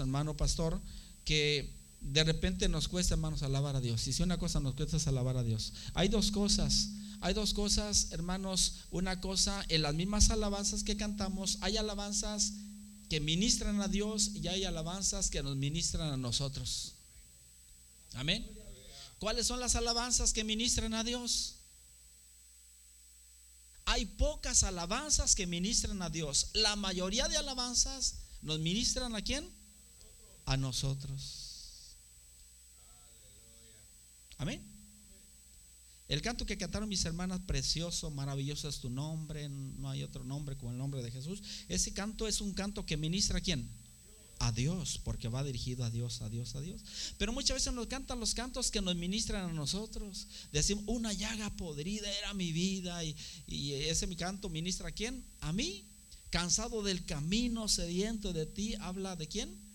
hermano pastor, que de repente nos cuesta, hermanos, alabar a Dios. Y si una cosa nos cuesta es alabar a Dios. Hay dos cosas. Hay dos cosas, hermanos. Una cosa, en las mismas alabanzas que cantamos, hay alabanzas que ministran a Dios y hay alabanzas que nos ministran a nosotros. Amén. ¿Cuáles son las alabanzas que ministran a Dios? Hay pocas alabanzas que ministran a Dios. La mayoría de alabanzas nos ministran a quién? A nosotros. Amén. El canto que cantaron mis hermanas, precioso, maravilloso es tu nombre, no hay otro nombre como el nombre de Jesús. Ese canto es un canto que ministra a quién? A Dios, porque va dirigido a Dios, a Dios, a Dios. Pero muchas veces nos cantan los cantos que nos ministran a nosotros. Decimos, una llaga podrida era mi vida y, y ese mi canto ministra a quién? A mí. Cansado del camino, sediento de ti, habla de quién?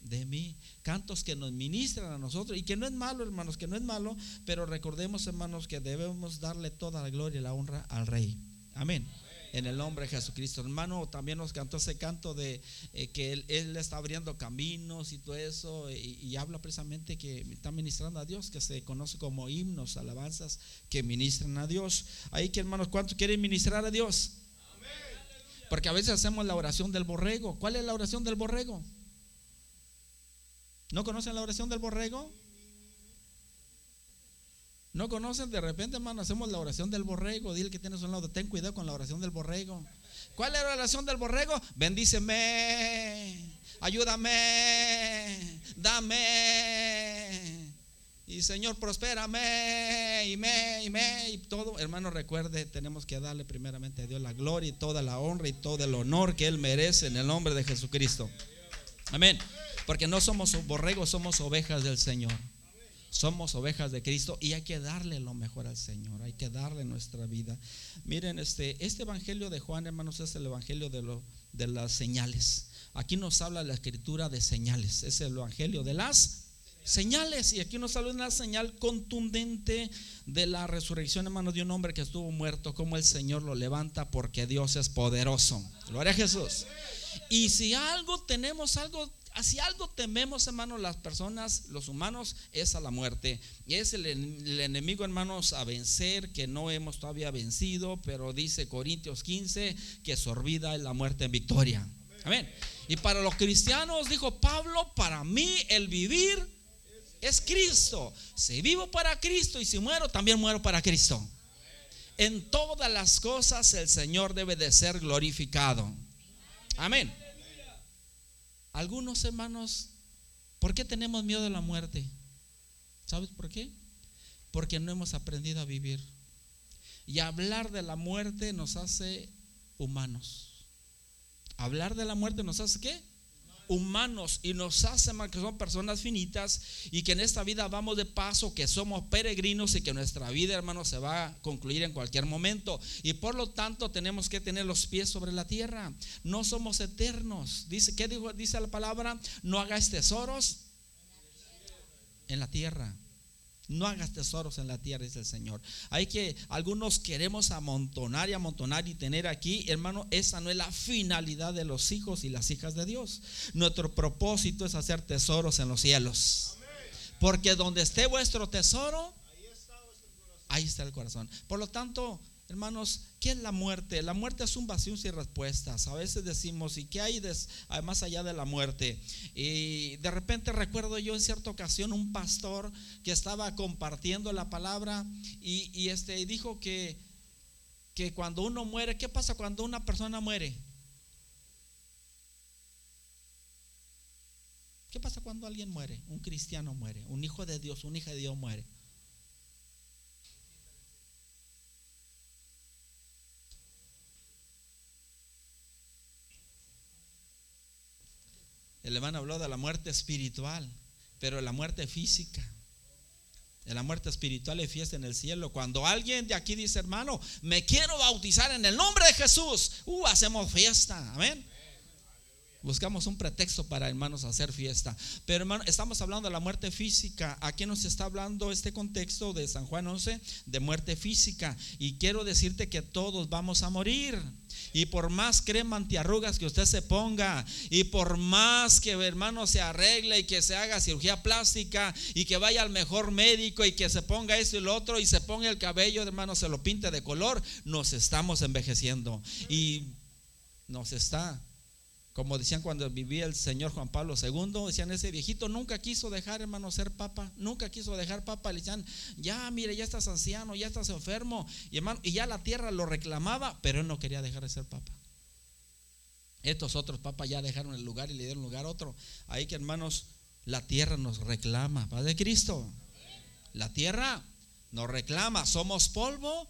De mí. Cantos que nos ministran a nosotros y que no es malo, hermanos, que no es malo, pero recordemos, hermanos, que debemos darle toda la gloria y la honra al Rey. Amén. En el nombre de Jesucristo. Hermano, también nos cantó ese canto de eh, que él, él, está abriendo caminos y todo eso, y, habla precisamente que está ministrando a Dios, que se conoce como himnos, alabanzas que ministran a Dios. Ahí que hermanos, ¿cuántos quieren ministrar a Dios? Porque a veces hacemos la oración del borrego. ¿Cuál es la oración del borrego? ¿No conocen la oración del borrego? ¿No conocen? De repente, hermano, hacemos la oración del borrego. Dile que tienes un lado. Ten cuidado con la oración del borrego. ¿Cuál es la oración del borrego? Bendíceme, ayúdame, dame. Y Señor, prospérame y me y me y todo. Hermano, recuerde, tenemos que darle primeramente a Dios la gloria y toda la honra y todo el honor que Él merece en el nombre de Jesucristo. Amén. Porque no somos borregos, somos ovejas del Señor. Somos ovejas de Cristo y hay que darle lo mejor al Señor, hay que darle nuestra vida. Miren, este, este evangelio de Juan, hermanos, es el evangelio de, de las señales. Aquí nos habla la escritura de señales, es el evangelio de las señales. Y aquí nos habla una señal contundente de la resurrección, hermanos, de un hombre que estuvo muerto, como el Señor lo levanta porque Dios es poderoso. Gloria a Jesús. Y si algo tenemos, algo si algo tememos, hermanos, las personas, los humanos, es a la muerte. Y es el, enemigo, hermanos, a vencer, que no hemos todavía vencido, pero dice Corintios 15 que sorbida es la muerte en victoria. Amén. Y para los cristianos, dijo Pablo, para mí el vivir es Cristo. Si vivo para Cristo y si muero, también muero para Cristo. En todas las cosas el Señor debe de ser glorificado. Amén. Algunos hermanos, ¿por qué tenemos miedo de la muerte? ¿Sabes por qué? Porque no hemos aprendido a vivir. Y hablar de la muerte nos hace humanos. Hablar de la muerte nos hace qué? Humanos y nos hace que son personas finitas y que en esta vida vamos de paso, que somos peregrinos y que nuestra vida, hermanos, se va a concluir en cualquier momento. Y por lo tanto tenemos que tener los pies sobre la tierra. No somos eternos. Dice, ¿qué dijo? Dice la palabra, no hagáis tesoros en la tierra. No hagas tesoros en la tierra, dice el Señor. Hay que, algunos queremos amontonar y amontonar y tener aquí, hermano, esa no es la finalidad de los hijos y las hijas de Dios. Nuestro propósito es hacer tesoros en los cielos. Porque donde esté vuestro tesoro, ahí está el corazón. Por lo tanto, Hermanos, ¿qué es la muerte? La muerte es un vacío sin respuestas. A veces decimos, ¿y qué hay más allá de la muerte? Y de repente recuerdo yo en cierta ocasión un pastor que estaba compartiendo la palabra y, este, dijo que, que cuando uno muere, ¿qué pasa cuando una persona muere? ¿Qué pasa cuando alguien muere? Un cristiano muere, un hijo de Dios, un hija de Dios muere. El hermano habló de la muerte espiritual, pero la muerte física. De la muerte espiritual y fiesta en el cielo. Cuando alguien de aquí dice, hermano, me quiero bautizar en el nombre de Jesús, uh, hacemos fiesta. Amén. Buscamos un pretexto para, hermanos, hacer fiesta. Pero, hermano, estamos hablando de la muerte física. Aquí nos está hablando este contexto de San Juan 11 de muerte física. Y quiero decirte que todos vamos a morir. Y por más crema antiarrugas que usted se ponga, y por más que hermano se arregle y que se haga cirugía plástica y que vaya al mejor médico y que se ponga esto y lo otro y se ponga el cabello, hermano, se lo pinte de color, nos estamos envejeciendo. Y nos está como decían cuando vivía el señor Juan Pablo II, decían, ese viejito nunca quiso dejar, hermano, ser papa, nunca quiso dejar papa. Le decían, ya, mire, ya estás anciano, ya estás enfermo. Y, hermano, y ya la tierra lo reclamaba, pero él no quería dejar de ser papa. Estos otros papas ya dejaron el lugar y le dieron lugar a otro. Ahí que, hermanos, la tierra nos reclama, Padre Cristo. La tierra nos reclama, somos polvo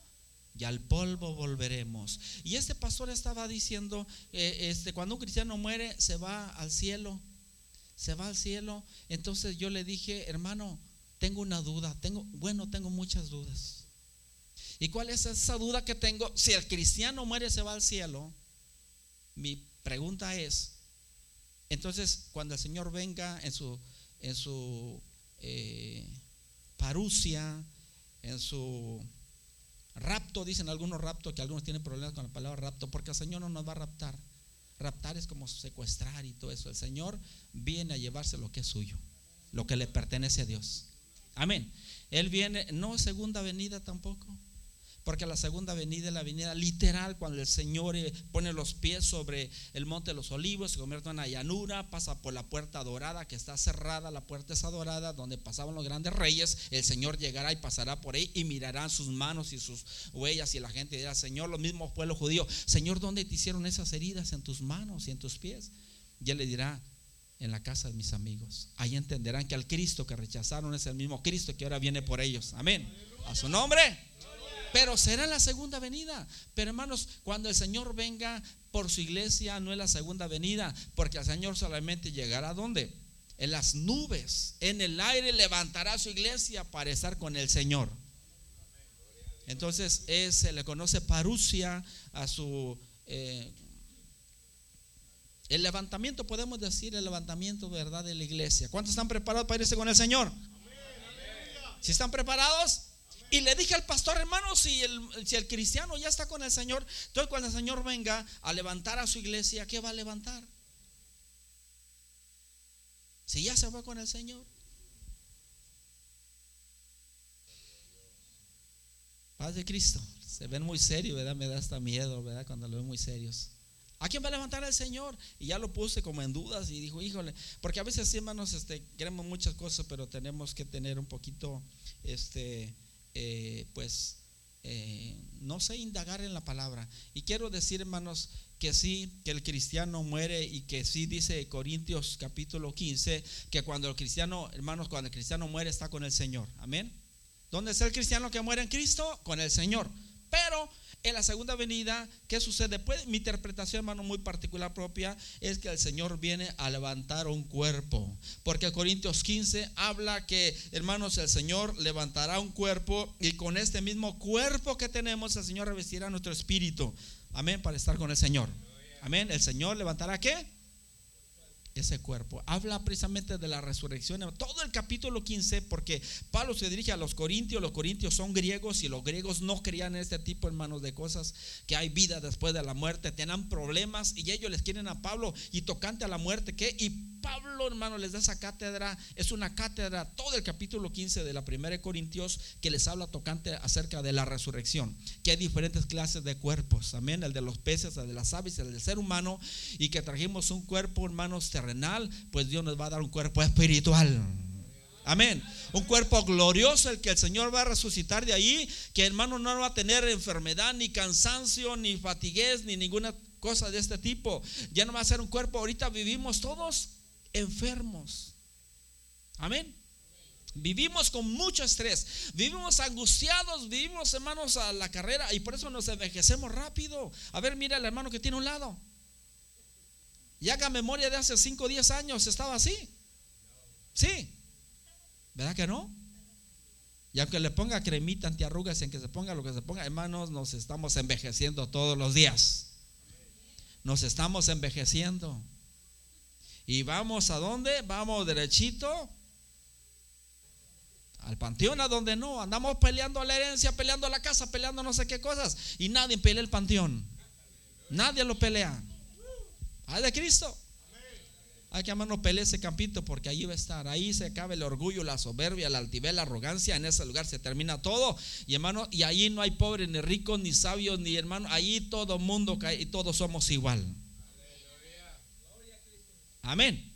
y al polvo volveremos. Y este pastor estaba diciendo, eh, este, cuando un cristiano muere, se va al cielo, se va al cielo. Entonces yo le dije, hermano, tengo una duda, tengo, bueno, tengo muchas dudas. ¿Y cuál es esa duda que tengo? Si el cristiano muere, se va al cielo. Mi pregunta es, entonces cuando el Señor venga en su, en su eh, parucia, en su Rapto, dicen algunos rapto, que algunos tienen problemas con la palabra rapto, porque el Señor no nos va a raptar. Raptar es como secuestrar y todo eso. El Señor viene a llevarse lo que es suyo, lo que le pertenece a Dios. Amén. Él viene, no segunda venida tampoco. Porque la segunda venida es la venida literal, cuando el Señor eh, pone los pies sobre el monte de los olivos, se convierte en una llanura, pasa por la puerta dorada que está cerrada, la puerta es adorada, donde pasaban los grandes reyes, el Señor llegará y pasará por ahí y mirarán sus manos y sus huellas y la gente dirá, Señor, lo mismo pueblo judío, Señor, ¿dónde te hicieron esas heridas en tus manos y en tus pies? Y él le dirá, en la casa de mis amigos. Ahí entenderán que al Cristo que rechazaron es el mismo Cristo que ahora viene por ellos. Amén. A su nombre. Pero será la segunda venida. Pero hermanos, cuando el Señor venga por su iglesia, no es la segunda venida, porque el Señor solamente llegará a dónde? En las nubes, en el aire levantará su iglesia para estar con el Señor. Entonces se le conoce parusia a su... Eh, el levantamiento, podemos decir, el levantamiento verdad de la iglesia. ¿Cuántos están preparados para irse con el Señor? ¿Si están preparados? Y le dije al pastor, hermano, si el, si el cristiano ya está con el Señor, entonces cuando el Señor venga a levantar a su iglesia, ¿qué va a levantar? Si ya se fue con el Señor. Paz de Cristo. Se ven muy serios, ¿verdad? Me da hasta miedo, ¿verdad? Cuando lo ven muy serios. ¿A quién va a levantar el Señor? Y ya lo puse como en dudas y dijo, híjole, porque a veces, hermanos, este, queremos muchas cosas, pero tenemos que tener un poquito, este, eh, pues, eh, no sé, indagar en la palabra. Y quiero decir, hermanos, que sí, que el cristiano muere y que sí dice Corintios capítulo 15, que cuando el cristiano, hermanos, cuando el cristiano muere está con el Señor. Amén. ¿Dónde está el cristiano que muere en Cristo? Con el Señor. Pero en la segunda venida, ¿qué sucede? Pues mi interpretación, hermano, muy particular propia, es que el Señor viene a levantar un cuerpo. Porque Corintios 15 habla que, hermanos, el Señor levantará un cuerpo y con este mismo cuerpo que tenemos, el Señor revestirá nuestro espíritu. Amén, para estar con el Señor. Amén, el Señor levantará qué? Ese cuerpo. Habla precisamente de la resurrección. Todo el capítulo 15, porque Pablo se dirige a los corintios. Los corintios son griegos y los griegos no creían en este tipo, hermanos, de cosas, que hay vida después de la muerte. Tenían problemas y ellos les quieren a Pablo y tocante a la muerte, ¿qué? Y Pablo, hermano, les da esa cátedra. Es una cátedra, todo el capítulo 15 de la primera de Corintios, que les habla tocante acerca de la resurrección. Que hay diferentes clases de cuerpos. Amén. El de los peces, el de las aves, el del ser humano. Y que trajimos un cuerpo, hermanos, terrenal. Pues Dios nos va a dar un cuerpo espiritual. Amén. Un cuerpo glorioso, el que el Señor va a resucitar de ahí, que hermano no va a tener enfermedad, ni cansancio, ni fatiguez, ni ninguna cosa de este tipo. Ya no va a ser un cuerpo. Ahorita vivimos todos enfermos. Amén. Vivimos con mucho estrés, vivimos angustiados, vivimos hermanos a la carrera y por eso nos envejecemos rápido. A ver, mira el hermano que tiene un lado. Y haga memoria de hace 5 o 10 años, estaba así. Sí. ¿Verdad que no? Y aunque le ponga cremita antiarrugas, en que se ponga lo que se ponga, hermanos, nos estamos envejeciendo todos los días. Nos estamos envejeciendo. ¿Y vamos a dónde? Vamos derechito al panteón, a donde no. Andamos peleando la herencia, peleando la casa, peleando no sé qué cosas. Y nadie pelea el panteón. Nadie lo pelea. Ay de Cristo. Hay que no pelee ese campito porque ahí va a estar. Ahí se acaba el orgullo, la soberbia, la altivez, la arrogancia. En ese lugar se termina todo. Y hermano, y ahí no hay pobres, ni ricos, ni sabios, ni hermano. Ahí todo mundo cae y todos somos igual. Amén.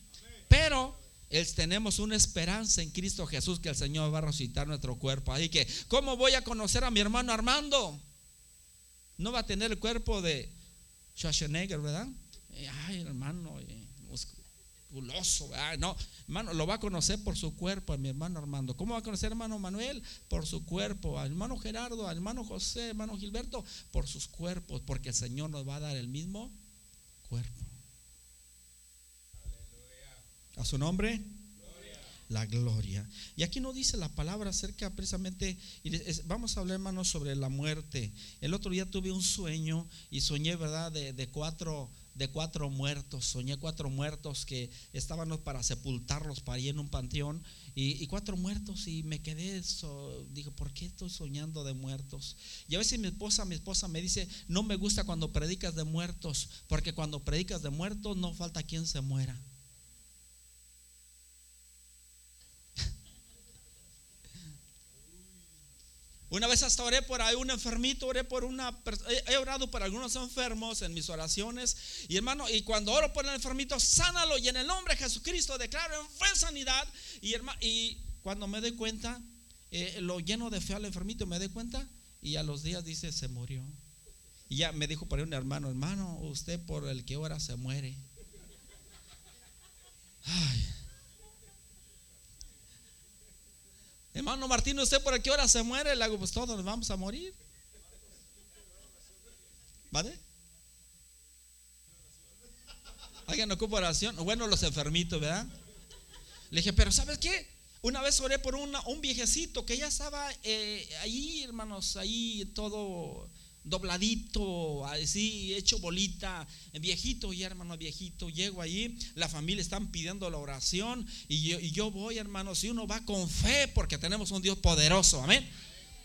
Pero tenemos una esperanza en Cristo Jesús que el Señor va a resucitar nuestro cuerpo. Así que, ¿cómo voy a conocer a mi hermano Armando? No va a tener el cuerpo de Schwarzenegger, ¿verdad? Eh, ay, hermano, eh, musculoso, No, hermano, lo va a conocer por su cuerpo, a mi hermano Armando. ¿Cómo va a conocer hermano Manuel? Por su cuerpo. Al hermano Gerardo, al hermano José, hermano Gilberto, por sus cuerpos, porque el Señor nos va a dar el mismo cuerpo. A su nombre la gloria. Y aquí no dice la palabra acerca precisamente, vamos a hablar hermanos sobre la muerte. El otro día tuve un sueño y soñé, ¿verdad? De, cuatro de cuatro muertos, soñé cuatro muertos que estaban para sepultarlos para ir en un panteón y, cuatro muertos y me quedé, dije, ¿por qué estoy soñando de muertos? Y a veces mi esposa, mi esposa me dice, no me gusta cuando predicas de muertos, porque cuando predicas de muertos no falta quien se muera. Una vez hasta oré por ahí un enfermito, oré por una he orado por algunos enfermos en mis oraciones. Y hermano, y cuando oro por el enfermito, sánalo y en el nombre de Jesucristo declaro en fe sanidad. Y, hermano, y cuando me doy cuenta, eh, lo lleno de fe al enfermito, me doy cuenta y a los días dice, se murió. Y ya me dijo por ahí un hermano, hermano, usted por el que ora se muere. Ay. Hermano Martín, ¿usted por qué hora se muere? Le hago, pues todos nos vamos a morir. ¿Vale? ¿Alguien ocupa oración? Bueno, los enfermitos, ¿verdad? Le dije, pero ¿sabes qué? Una vez oré por un viejecito que ya estaba eh, ahí, hermanos, ahí todo dobladito, así, hecho bolita, viejito y hermano, viejito, llego allí, la familia están pidiendo la oración y yo, y yo voy, hermano, si uno va con fe, porque tenemos un Dios poderoso, amén.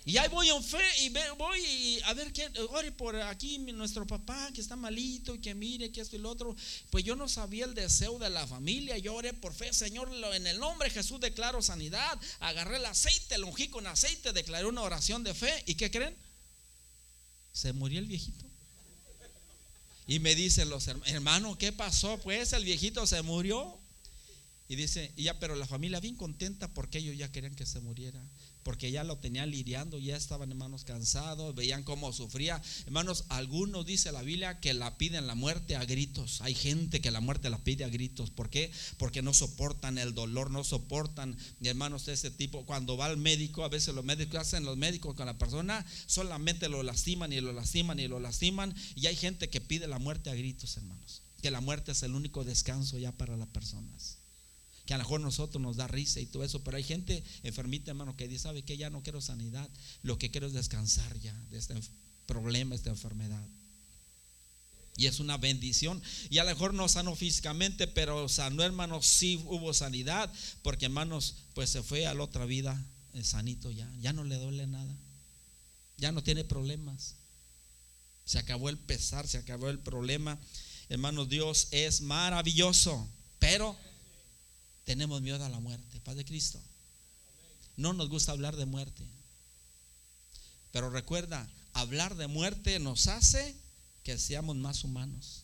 Y ahí voy en fe y voy a ver qué, ore por aquí nuestro papá que está malito y que mire que esto y lo otro. Pues yo no sabía el deseo de la familia, yo oré por fe, Señor, en el nombre de Jesús declaro sanidad. Agarré el aceite, lo ungí con aceite, declaré una oración de fe. ¿Y qué creen? Se murió el viejito. Y me dicen los hermanos, ¿qué pasó? Pues el viejito se murió. Y dice, ya, pero la familia bien contenta porque ellos ya querían que se muriera porque ya lo tenían lidiando, ya estaban hermanos cansados, veían cómo sufría. Hermanos, algunos dice la Biblia que la piden la muerte a gritos. Hay gente que la muerte la pide a gritos. ¿Por qué? Porque no soportan el dolor, no soportan, hermanos, de ese tipo. Cuando va al médico, a veces los médicos hacen los médicos con la persona, solamente lo lastiman y lo lastiman y lo lastiman. Y hay gente que pide la muerte a gritos, hermanos. Que la muerte es el único descanso ya para las personas que a lo mejor nosotros nos da risa y todo eso, pero hay gente enfermita, hermano, que dice, ¿sabe que Ya no quiero sanidad, lo que quiero es descansar ya de este problema, esta enfermedad. Y es una bendición. Y a lo mejor no sanó físicamente, pero sanó, hermanos, sí hubo sanidad, porque hermanos, pues se fue a la otra vida eh, sanito ya, ya no le duele nada, ya no tiene problemas. Se acabó el pesar, se acabó el problema. Hermanos, Dios es maravilloso, pero tenemos miedo a la muerte. Paz de Cristo. No nos gusta hablar de muerte. Pero recuerda, hablar de muerte nos hace que seamos más humanos.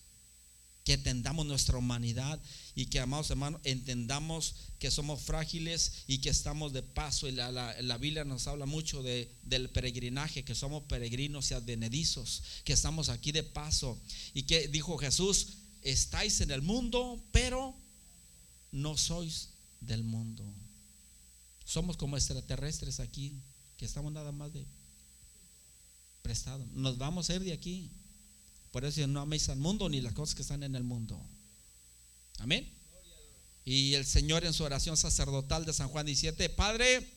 Que entendamos nuestra humanidad y que, amados hermanos, entendamos que somos frágiles y que estamos de paso. Y la, Biblia nos habla mucho de, del peregrinaje, que somos peregrinos y advenedizos, que estamos aquí de paso. Y que dijo Jesús, estáis en el mundo, pero no sois del mundo. Somos como extraterrestres aquí, que estamos nada más de prestado. Nos vamos a ir de aquí. Por eso no améis al mundo ni las cosas que están en el mundo. Amén. Y el Señor en su oración sacerdotal de San Juan 17, Padre,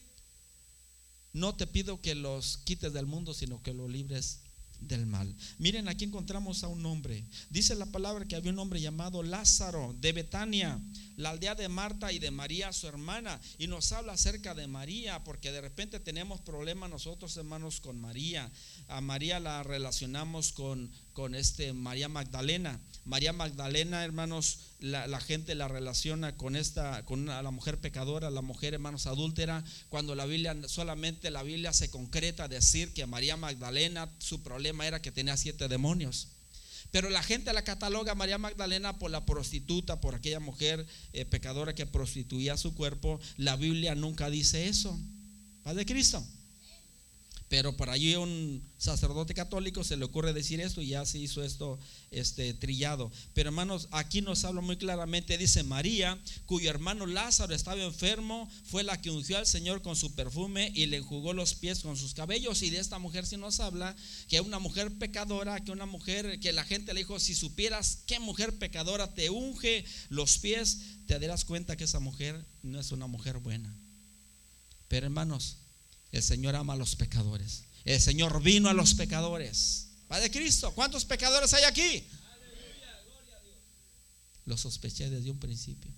no te pido que los quites del mundo, sino que los libres del mal. Miren, aquí encontramos a un hombre. Dice la palabra que había un hombre llamado Lázaro de Betania, la aldea de Marta y de María, su hermana. Y nos habla acerca de María, porque de repente tenemos problemas nosotros, hermanos, con María. A María la relacionamos con, con este María Magdalena. María Magdalena, hermanos, la, gente la relaciona con esta, con la mujer pecadora, la mujer, hermanos, adúltera, cuando la Biblia, solamente la Biblia se concreta a decir que María Magdalena, su problema era que tenía siete demonios. Pero la gente la cataloga a María Magdalena por la prostituta, por aquella mujer eh, pecadora que prostituía su cuerpo. La Biblia nunca dice eso. Padre Cristo. Pero por allí un sacerdote católico se le ocurre decir esto y ya se hizo esto este, trillado. Pero hermanos, aquí nos habla muy claramente, dice María, cuyo hermano Lázaro estaba enfermo, fue la que ungió al Señor con su perfume y le enjugó los pies con sus cabellos. Y de esta mujer sí nos habla, que una mujer pecadora, que una mujer que la gente le dijo, si supieras qué mujer pecadora te unge los pies, te darás cuenta que esa mujer no es una mujer buena. Pero hermanos, el Señor ama a los pecadores. El Señor vino a los pecadores. Padre Cristo, ¿cuántos pecadores hay aquí? Lo sospeché desde un principio.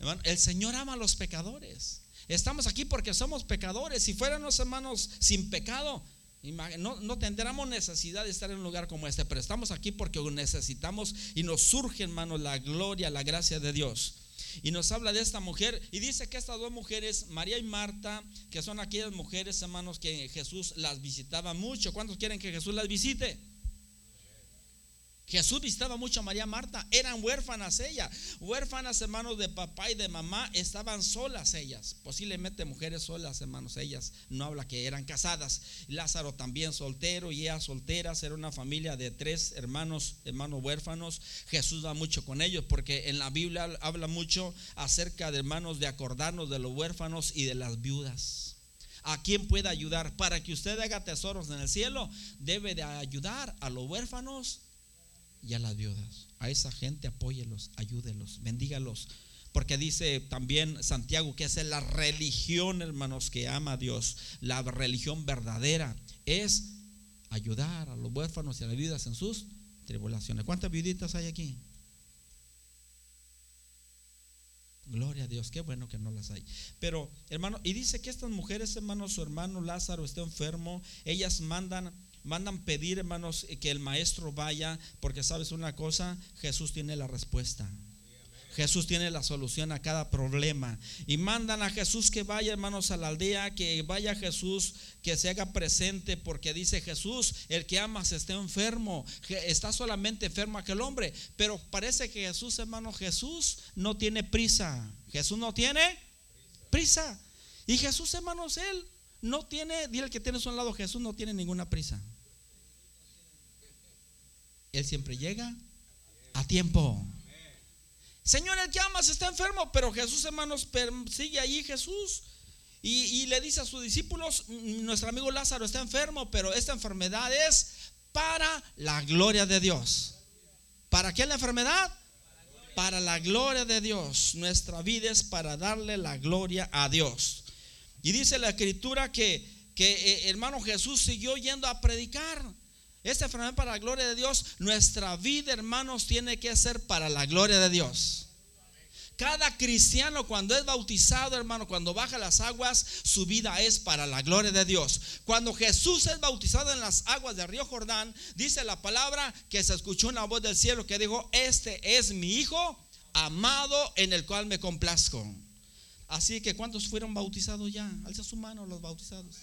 el Señor ama a los pecadores. Estamos aquí porque somos pecadores. Si fuéramos hermanos sin pecado, no, no, tendríamos necesidad de estar en un lugar como este. Pero estamos aquí porque necesitamos y nos surge, hermanos, la gloria, la gracia de Dios y nos habla de esta mujer y dice que estas dos mujeres, María y Marta, que son aquellas mujeres, hermanos, que Jesús las visitaba mucho. ¿Cuántos quieren que Jesús las visite? Jesús visitaba mucho a María Marta, eran huérfanas ellas, huérfanas hermanos de papá y de mamá, estaban solas ellas, posiblemente mujeres solas hermanos, ellas. No habla que eran casadas, Lázaro también soltero y ellas solteras, era una familia de tres hermanos, hermanos huérfanos, Jesús va mucho con ellos porque en la Biblia habla mucho acerca de hermanos de acordarnos de los huérfanos y de las viudas. ¿A quién puede ayudar? Para que usted haga tesoros en el cielo, debe de ayudar a los huérfanos y a las viudas. A esa gente apóyelos, ayúdelos, bendígalos. Porque dice también Santiago que es la religión, hermanos, que ama a Dios. La religión verdadera es ayudar a los huérfanos y a las viudas en sus tribulaciones. ¿Cuántas viuditas hay aquí? Gloria a Dios, qué bueno que no las hay. Pero, hermano, y dice que estas mujeres, hermanos, su hermano Lázaro está enfermo, ellas mandan mandan pedir, hermanos, que el maestro vaya, porque sabes una cosa, Jesús tiene la respuesta. Jesús tiene la solución a cada problema. Y mandan a Jesús que vaya, hermanos, a la aldea, que vaya Jesús, que se haga presente, porque dice Jesús, el que amas está enfermo, está solamente enfermo aquel hombre. Pero parece que Jesús, hermano, Jesús no tiene prisa. Jesús no tiene prisa. Y Jesús, hermanos, él no tiene, dile que tienes a un lado, Jesús no tiene ninguna prisa. Él siempre llega a tiempo. Señor, el que amas está enfermo, pero Jesús, hermanos, sigue allí Jesús. Y, le dice a sus discípulos, nuestro amigo Lázaro está enfermo, pero esta enfermedad es para la gloria de Dios. ¿Para qué la enfermedad? Para la gloria de Dios. Nuestra vida es para darle la gloria a Dios. Y dice la escritura que, que eh, hermano Jesús siguió yendo a predicar. Esta enfermedad para la gloria de Dios, nuestra vida, hermanos, tiene que ser para la gloria de Dios. Cada cristiano cuando es bautizado, hermano, cuando baja las aguas, su vida es para la gloria de Dios. Cuando Jesús es bautizado en las aguas del río Jordán, dice la palabra que se escuchó una voz del cielo que dijo, este es mi Hijo amado en el cual me complazco. Así que ¿cuántos fueron bautizados ya? Alza su mano los bautizados.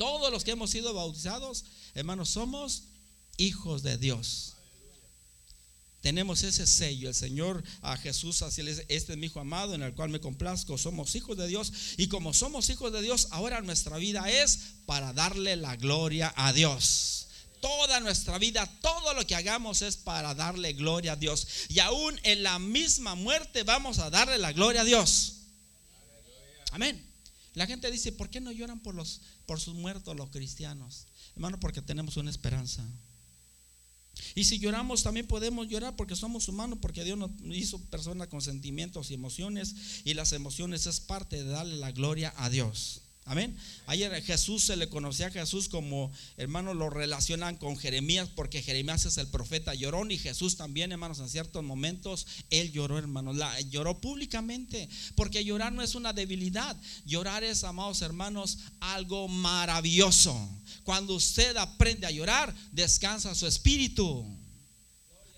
Todos los que hemos sido bautizados, hermanos, somos hijos de Dios. Tenemos ese sello, el Señor a Jesús, así este es mi hijo amado en el cual me complazco, somos hijos de Dios y como somos hijos de Dios, ahora nuestra vida es para darle la gloria a Dios. Toda nuestra vida, todo lo que hagamos es para darle gloria a Dios. Y aún en la misma muerte vamos a darle la gloria a Dios. Amén. La gente dice, ¿por qué no lloran por, los, por sus muertos los cristianos? Hermano, porque tenemos una esperanza. Y si lloramos, también podemos llorar porque somos humanos, porque Dios nos hizo personas con sentimientos y emociones, y las emociones es parte de darle la gloria a Dios. Amén. Ayer Jesús se le conocía a Jesús como, hermanos, lo relacionan con Jeremías, porque Jeremías es el profeta llorón y Jesús también, hermanos, en ciertos momentos, él lloró, hermanos, lloró públicamente, porque llorar no es una debilidad, llorar es, amados hermanos, algo maravilloso. Cuando usted aprende a llorar, descansa su espíritu.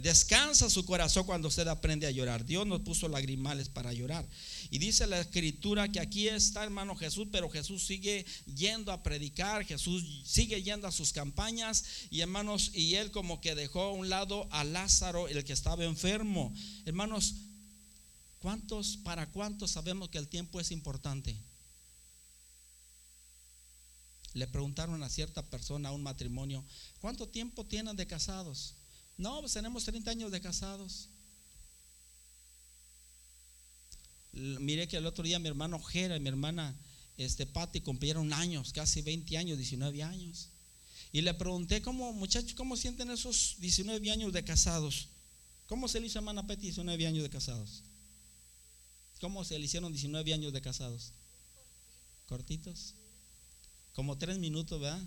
Descansa su corazón cuando usted aprende a llorar. Dios nos puso lagrimales para llorar. Y dice la escritura que aquí está hermano Jesús, pero Jesús sigue yendo a predicar, Jesús sigue yendo a sus campañas y hermanos, y él como que dejó a un lado a Lázaro, el que estaba enfermo. Hermanos, ¿cuántos, para cuántos sabemos que el tiempo es importante? Le preguntaron a cierta persona, a un matrimonio, ¿cuánto tiempo tienen de casados? No, pues tenemos 30 años de casados. Miré que el otro día mi hermano Jera y mi hermana este, Patti cumplieron años, casi 20 años, 19 años. Y le pregunté, ¿cómo, muchachos, cómo sienten esos 19 años de casados? ¿Cómo se le hizo hermana Patti 19 años de casados? ¿Cómo se le hicieron 19 años de casados? ¿Cortitos? Como tres minutos, ¿verdad?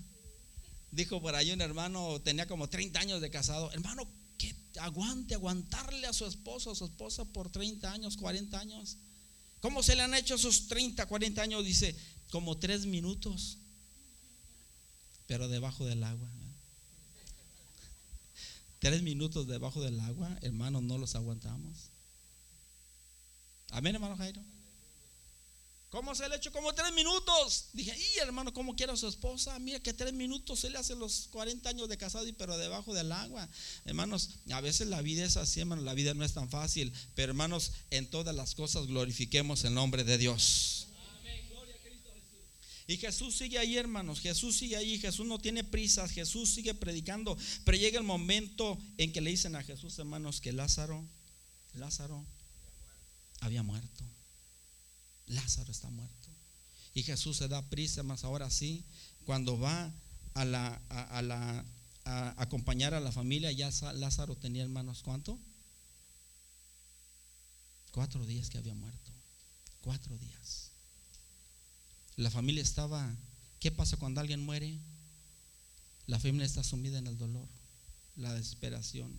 Dijo por ahí un hermano, tenía como 30 años de casado. Hermano, que aguante, aguantarle a su esposo, a su esposa por 30 años, 40 años. ¿Cómo se le han hecho esos 30, 40 años? Dice, como tres minutos, pero debajo del agua. Tres minutos debajo del agua, hermanos, no los aguantamos. Amén, hermano Jairo. ¿Cómo se le hecho? Como tres minutos. Dije, y hermano, ¿cómo quiere a su esposa? Mira que tres minutos se le hace los 40 años de casado, y pero debajo del agua. Hermanos, a veces la vida es así, hermano, la vida no es tan fácil. Pero hermanos, en todas las cosas glorifiquemos el nombre de Dios. Y Jesús sigue ahí, hermanos. Jesús sigue ahí. Jesús no tiene prisas. Jesús sigue predicando. Pero llega el momento en que le dicen a Jesús, hermanos, que Lázaro, Lázaro había muerto. Lázaro está muerto. Y Jesús se da prisa, más ahora sí, cuando va a, la, a, la, a acompañar a la familia, ya Lázaro tenía hermanos, ¿cuánto? Cuatro días que había muerto. Cuatro días. La familia estaba, ¿qué pasa cuando alguien muere? La familia está sumida en el dolor, la desesperación,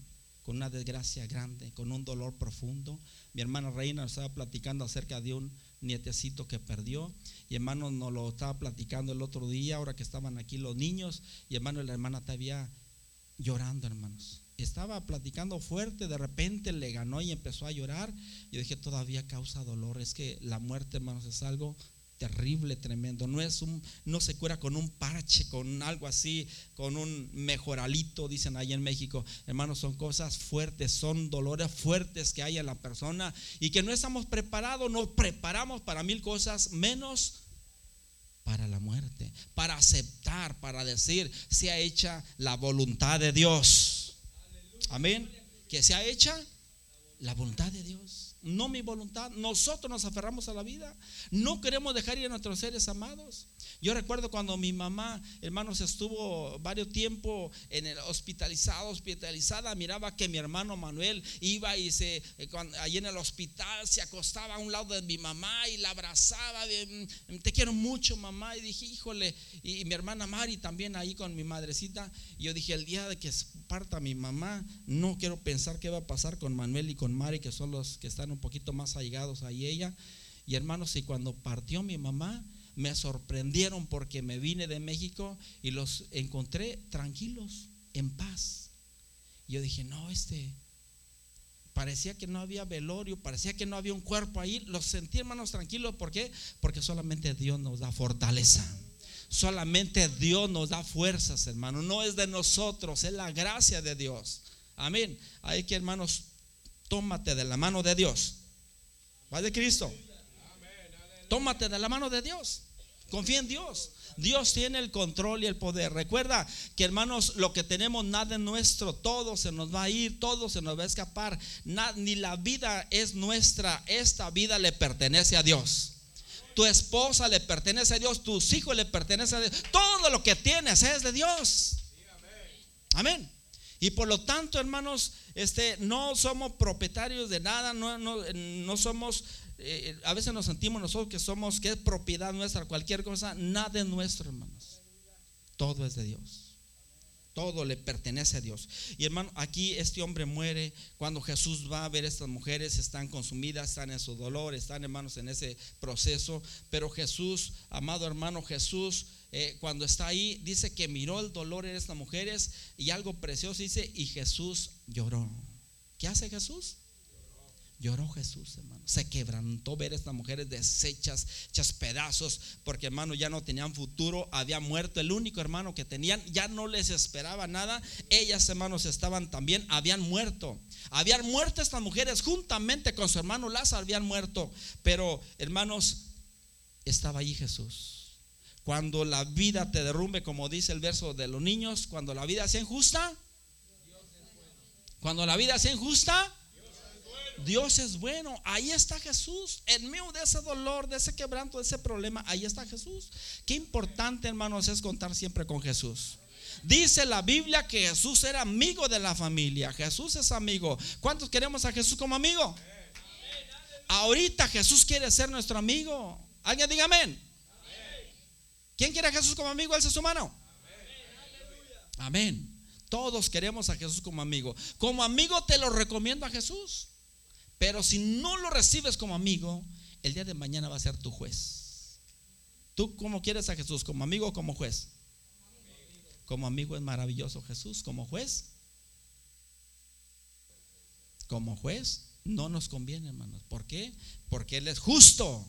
con una desgracia grande, con un dolor profundo. Mi hermana Reina estaba platicando acerca de un nietecito que perdió. Y hermano nos lo estaba platicando el otro día, ahora que estaban aquí los niños. Y hermano y la hermana todavía llorando, hermanos. Estaba platicando fuerte, de repente le ganó y empezó a llorar. Yo dije, todavía causa dolor. Es que la muerte, hermanos, es algo terrible, tremendo. No es un, no se cura con un parche, con algo así, con un mejoralito, dicen ahí en México. Hermanos, son cosas fuertes, son dolores fuertes que hay en la persona y que no estamos preparados, nos preparamos para mil cosas menos para la muerte, para aceptar, para decir, sea hecha la voluntad de Dios. Amén. Que sea hecha la voluntad de Dios no mi voluntad. Nosotros nos aferramos a la vida. No queremos dejar ir a nuestros seres amados. Yo recuerdo cuando mi mamá, hermanos, estuvo varios tiempo en el hospitalizado, hospitalizada, miraba que mi hermano Manuel iba y se, eh, allí en el hospital se acostaba a un lado de mi mamá y la abrazaba. Mm, te quiero mucho, mamá. Y dije, híjole, y, mi hermana Mari también ahí con mi madrecita. Y yo dije, el día de que parta mi mamá, no quiero pensar qué va a pasar con Manuel y con Mari, que son los que están un poquito más allegados ahí ella. Y hermanos, y cuando partió mi mamá, me sorprendieron porque me vine de México y los encontré tranquilos, en paz. Yo dije, no, este, parecía que no había velorio, parecía que no había un cuerpo ahí. Los sentí, hermanos, tranquilos. ¿Por qué? Porque solamente Dios nos da fortaleza. Solamente Dios nos da fuerzas, hermano. No es de nosotros, es la gracia de Dios. Amén. Hay que, hermanos, tómate de la mano de Dios. Va de Cristo. Tómate de la mano de Dios. Confía en Dios. Dios tiene el control y el poder. Recuerda que hermanos, lo que tenemos nada es nuestro, todo se nos va a ir, todo se nos va a escapar. ni la vida es nuestra, esta vida le pertenece a Dios. Tu esposa le pertenece a Dios, tus hijos le pertenecen a Dios. Todo lo que tienes es de Dios. Amén. Y por lo tanto, hermanos, este, no somos propietarios de nada, no, no, somos, eh, a veces nos sentimos nosotros que somos, que es propiedad nuestra, cualquier cosa, nada es nuestro, hermanos. Todo es de Dios. Todo le pertenece a Dios. Y hermano, aquí este hombre muere. Cuando Jesús va a ver a estas mujeres, están consumidas, están en su dolor, están hermanos en ese proceso. Pero Jesús, amado hermano Jesús, eh, cuando está ahí, dice que miró el dolor en estas mujeres y algo precioso dice, y Jesús lloró. ¿Qué hace Jesús? Lloró Jesús, hermano. Se quebrantó ver estas mujeres deshechas, hechas pedazos, porque hermano ya no tenían futuro, había muerto. El único hermano que tenían ya no les esperaba nada. Ellas, hermanos, estaban también, habían muerto. Habían muerto estas mujeres juntamente con su hermano Lázaro, habían muerto. Pero, hermanos, estaba allí Jesús. Cuando la vida te derrumbe, como dice el verso de los niños, cuando la vida sea injusta, cuando la vida sea injusta, Dios es bueno. Ahí está Jesús. En medio de ese dolor, de ese quebranto, de ese problema, ahí está Jesús. Qué importante, hermanos, es contar siempre con Jesús. Dice la Biblia que Jesús era amigo de la familia. Jesús es amigo. ¿Cuántos queremos a Jesús como amigo? Ahorita Jesús quiere ser nuestro amigo. ¿Alguien diga amén? ¿Quién quiere a Jesús como amigo? Alza su mano. Amén. Todos queremos a Jesús como amigo. Como amigo te lo recomiendo a Jesús. Pero si no lo recibes como amigo, el día de mañana va a ser tu juez. ¿Tú cómo quieres a Jesús? ¿Como amigo o como juez? Como amigo es maravilloso Jesús. ¿Como juez? Como juez no nos conviene, hermanos. ¿Por qué? Porque Él es justo.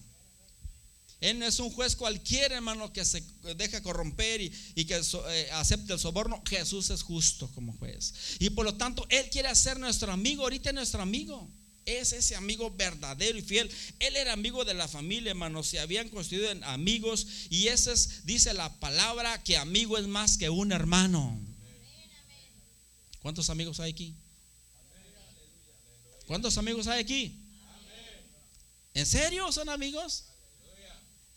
Él no es un juez cualquiera, hermano, que se deja corromper y, que eh, acepte el soborno. Jesús es justo como juez. Y por lo tanto, Él quiere ser nuestro amigo. Ahorita es nuestro amigo es ese amigo verdadero y fiel. Él era amigo de la familia, hermano. Se habían constituido en amigos. Y ese es, dice la palabra, que amigo es más que un hermano. ¿Cuántos amigos hay aquí? ¿Cuántos amigos hay aquí? ¿En serio son amigos?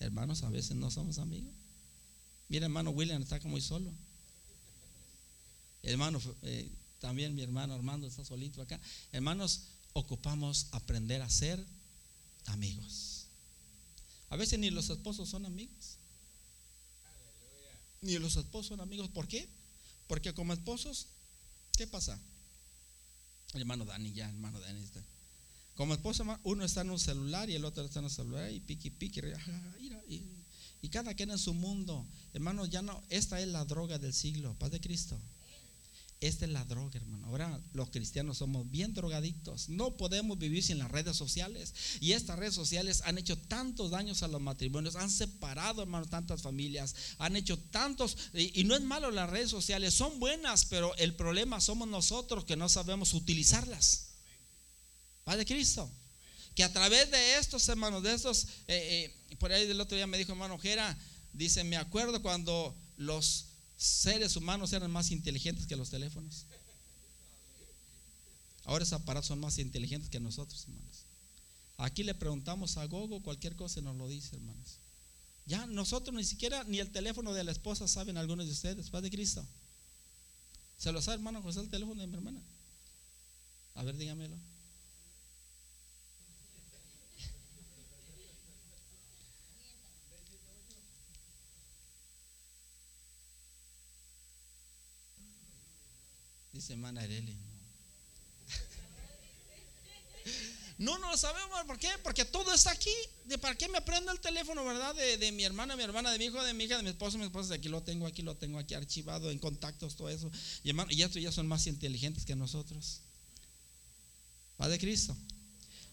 Hermanos, a veces no somos amigos. Mira, hermano William está como muy solo. Hermano, eh, también mi hermano Armando está solito acá. Hermanos, ocupamos aprender a ser amigos. A veces ni los esposos son amigos. Ni los esposos son amigos. ¿Por qué? Porque como esposos, ¿qué pasa? Hermano Dani, ya, hermano Dani está. Como esposo, uno está en un celular y el otro está en un celular y piqui, piqui, y, y cada quien en su mundo. Hermano, ya no, esta es la droga del siglo, paz de Cristo. Esta es la droga, hermano. Ahora los cristianos somos bien drogadictos. No podemos vivir sin las redes sociales. Y estas redes sociales han hecho tantos daños a los matrimonios, han separado, hermano, tantas familias, han hecho tantos. Y, no es malo las redes sociales, son buenas, pero el problema somos nosotros que no sabemos utilizarlas. Padre Cristo. Que a través de estos, hermanos, de estos, eh, eh, por ahí del otro día me dijo hermano Jera, dice, me acuerdo cuando los seres humanos eran más inteligentes que los teléfonos. Ahora esos aparatos son más inteligentes que nosotros, hermanos. Aquí le preguntamos a Gogo cualquier cosa y nos lo dice, hermanos. Ya nosotros ni siquiera ni el teléfono de la esposa saben algunos de ustedes, Padre Cristo. ¿Se lo sabe, hermano José, el teléfono de mi hermana? A ver, dígamelo. Dice hermana No, no lo sabemos. ¿Por qué? Porque todo está aquí. ¿De para qué me aprendo el teléfono, verdad? De, mi hermana, mi hermana, de mi hijo, de mi hija, de mi esposo, mi esposa. Aquí lo tengo, aquí lo tengo, aquí archivado en contactos, todo eso. Y, hermano, y estos ya son más inteligentes que nosotros. Padre Cristo.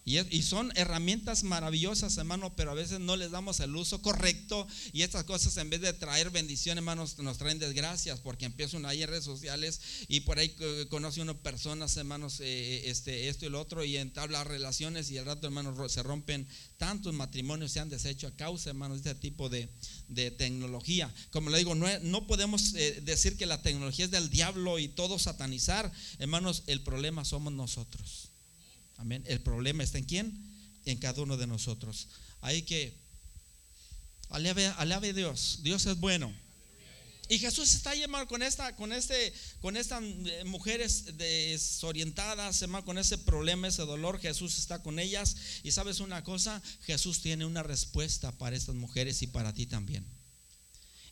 Y, son herramientas maravillosas, hermano, pero a veces no les damos el uso correcto. Y estas cosas, en vez de traer bendición, hermanos, nos traen desgracias, porque empiezan ahí en redes sociales y por ahí eh, conoce uno personas, hermanos, eh, eh, este, esto y lo otro, y entabla relaciones y al rato, hermanos, se rompen tantos matrimonios, se han deshecho a causa, hermanos, de este tipo de, tecnología. Como le digo, no, no podemos decir que la tecnología es del diablo y todo satanizar, hermanos, el problema somos nosotros. Amén. El problema está en quién? En cada uno de nosotros. Hay que alabe, alabe a Dios. Dios es bueno. Y Jesús está hermano, con esta, con este, con estas eh, mujeres desorientadas, con ese problema, ese dolor. Jesús está con ellas. Y sabes una cosa, Jesús tiene una respuesta para estas mujeres y para ti también.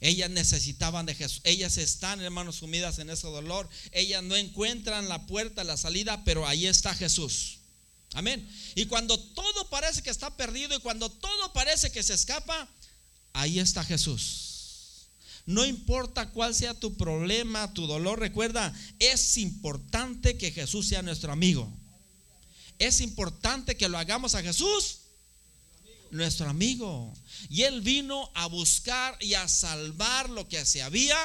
Ellas necesitaban de Jesús. Ellas están, hermanos, sumidas en ese dolor. Ellas no encuentran la puerta, la salida, pero ahí está Jesús. Amén. Y cuando todo parece que está perdido y cuando todo parece que se escapa, ahí está Jesús. No importa cuál sea tu problema, tu dolor, recuerda, es importante que Jesús sea nuestro amigo. Es importante que lo hagamos a Jesús nuestro amigo. Y él vino a buscar y a salvar lo que se había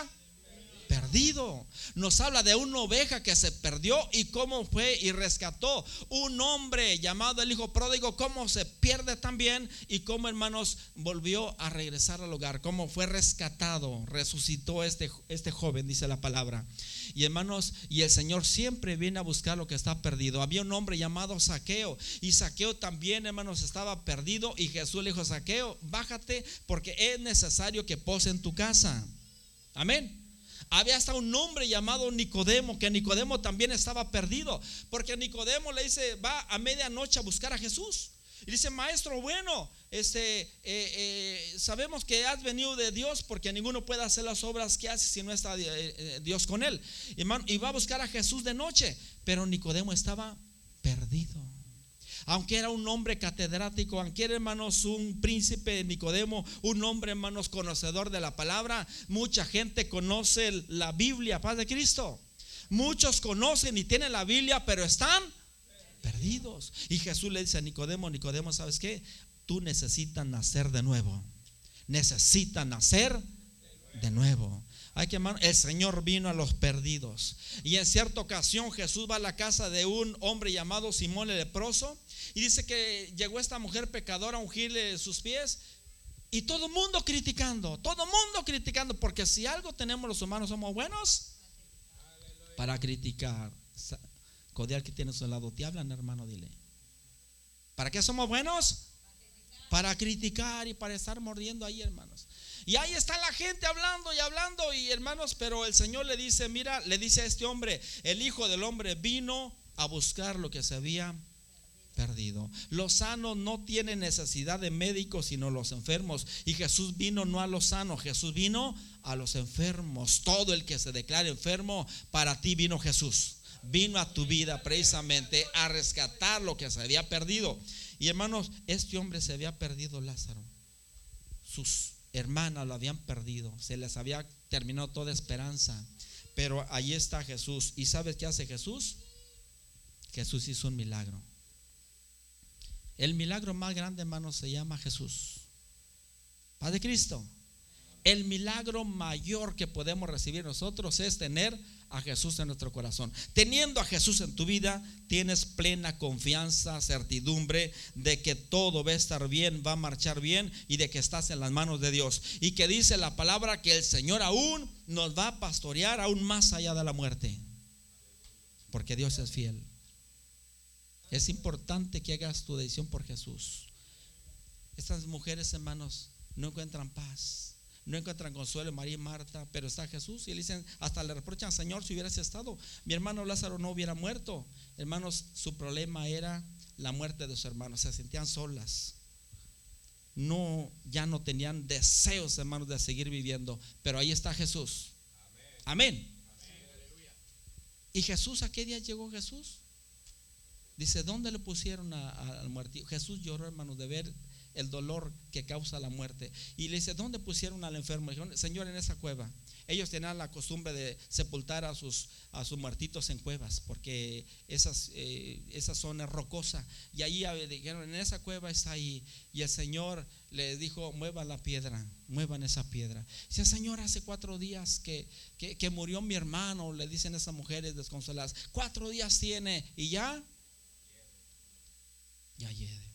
perdido. Nos habla de una oveja que se perdió y cómo fue y rescató. Un hombre llamado el hijo pródigo, cómo se pierde también y cómo hermanos volvió a regresar al hogar, cómo fue rescatado, resucitó este, este joven, dice la palabra. Y hermanos, y el Señor siempre viene a buscar lo que está perdido. Había un hombre llamado Saqueo y Saqueo también, hermanos, estaba perdido y Jesús le dijo, Saqueo, bájate porque es necesario que pose en tu casa. Amén había hasta un hombre llamado Nicodemo, que Nicodemo también estaba perdido, porque Nicodemo le dice, va a medianoche a buscar a Jesús. Y dice, maestro, bueno, este, eh, eh, sabemos que has venido de Dios porque ninguno puede hacer las obras que hace si no está eh, Dios con él. y va a buscar a Jesús de noche, pero Nicodemo estaba perdido aunque era un hombre catedrático, aunque era hermanos un príncipe de Nicodemo, un hombre hermanos conocedor de la palabra, mucha gente conoce la Biblia, paz de Cristo. Muchos conocen y tienen la Biblia, pero están perdidos. Y Jesús le dice a Nicodemo, Nicodemo, ¿sabes qué? Tú necesitas nacer de nuevo. Necesitas nacer de nuevo. Hay que el Señor vino a los perdidos. Y en cierta ocasión Jesús va a la casa de un hombre llamado Simón el leproso y dice que llegó esta mujer pecadora a ungirle sus pies y todo el mundo criticando, todo el mundo criticando, porque si algo tenemos los humanos somos buenos para criticar. Codial que tienes al lado, te hablan hermano, dile. ¿Para qué somos buenos? Para criticar y para estar mordiendo ahí, hermanos. Y ahí está la gente hablando y hablando y hermanos, pero el Señor le dice, mira, le dice a este hombre, el Hijo del Hombre vino a buscar lo que se había perdido. Los sanos no tienen necesidad de médicos, sino los enfermos. Y Jesús vino no a los sanos, Jesús vino a los enfermos. Todo el que se declare enfermo, para ti vino Jesús. Vino a tu vida precisamente a rescatar lo que se había perdido. Y hermanos, este hombre se había perdido Lázaro. Sus hermanas lo habían perdido, se les había terminado toda esperanza. Pero ahí está Jesús. ¿Y sabes qué hace Jesús? Jesús hizo un milagro. El milagro más grande, hermano, se llama Jesús. Padre Cristo. El milagro mayor que podemos recibir nosotros es tener a Jesús en nuestro corazón. Teniendo a Jesús en tu vida, tienes plena confianza, certidumbre de que todo va a estar bien, va a marchar bien y de que estás en las manos de Dios. Y que dice la palabra que el Señor aún nos va a pastorear aún más allá de la muerte. Porque Dios es fiel. Es importante que hagas tu decisión por Jesús. Estas mujeres, hermanos, no encuentran paz no encuentran consuelo María y Marta, pero está Jesús y le dicen, hasta le reprochan, Señor, si hubieras estado, mi hermano Lázaro no hubiera muerto. Hermanos, su problema era la muerte de sus hermanos, se sentían solas. No, ya no tenían deseos, hermanos, de seguir viviendo, pero ahí está Jesús. Amén. ¿Y Jesús a qué día llegó Jesús? Dice, ¿dónde le pusieron al muerto? Jesús lloró, hermanos, de ver el dolor que causa la muerte. Y le dice, ¿dónde pusieron al enfermo? Dijeron, Señor, en esa cueva. Ellos tenían la costumbre de sepultar a sus, a sus muertitos en cuevas, porque esas, eh, esa zona es rocosa. Y ahí dijeron, en esa cueva está ahí. Y el Señor le dijo, muevan la piedra, muevan esa piedra. Dice, Señor, hace cuatro días que, que, que murió mi hermano, le dicen esas mujeres desconsoladas. Cuatro días tiene y ya, ya hiede.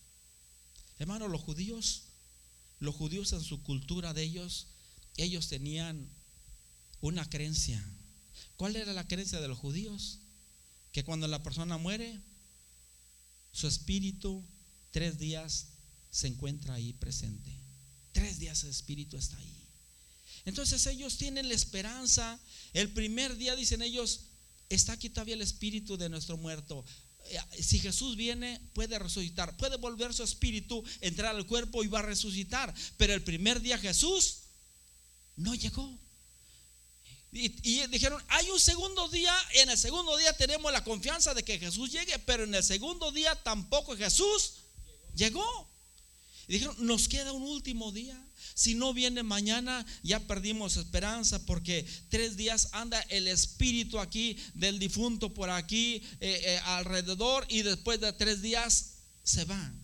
Hermano, los judíos, los judíos en su cultura de ellos, ellos tenían una creencia. ¿Cuál era la creencia de los judíos? Que cuando la persona muere, su espíritu tres días se encuentra ahí presente. Tres días el espíritu está ahí. Entonces ellos tienen la esperanza. El primer día dicen ellos, está aquí todavía el espíritu de nuestro muerto. Eh, si Jesús viene, puede resucitar, puede volver su espíritu, entrar al cuerpo y va a resucitar. Pero el primer día Jesús no llegó. Y, dijeron, hay un segundo día, en el segundo día tenemos la confianza de que Jesús llegue, pero en el segundo día tampoco Jesús llegó. Y dijeron, nos queda un último día. Si no viene mañana, ya perdimos esperanza porque tres días anda el espíritu aquí del difunto por aquí eh, eh, alrededor y después de tres días se van.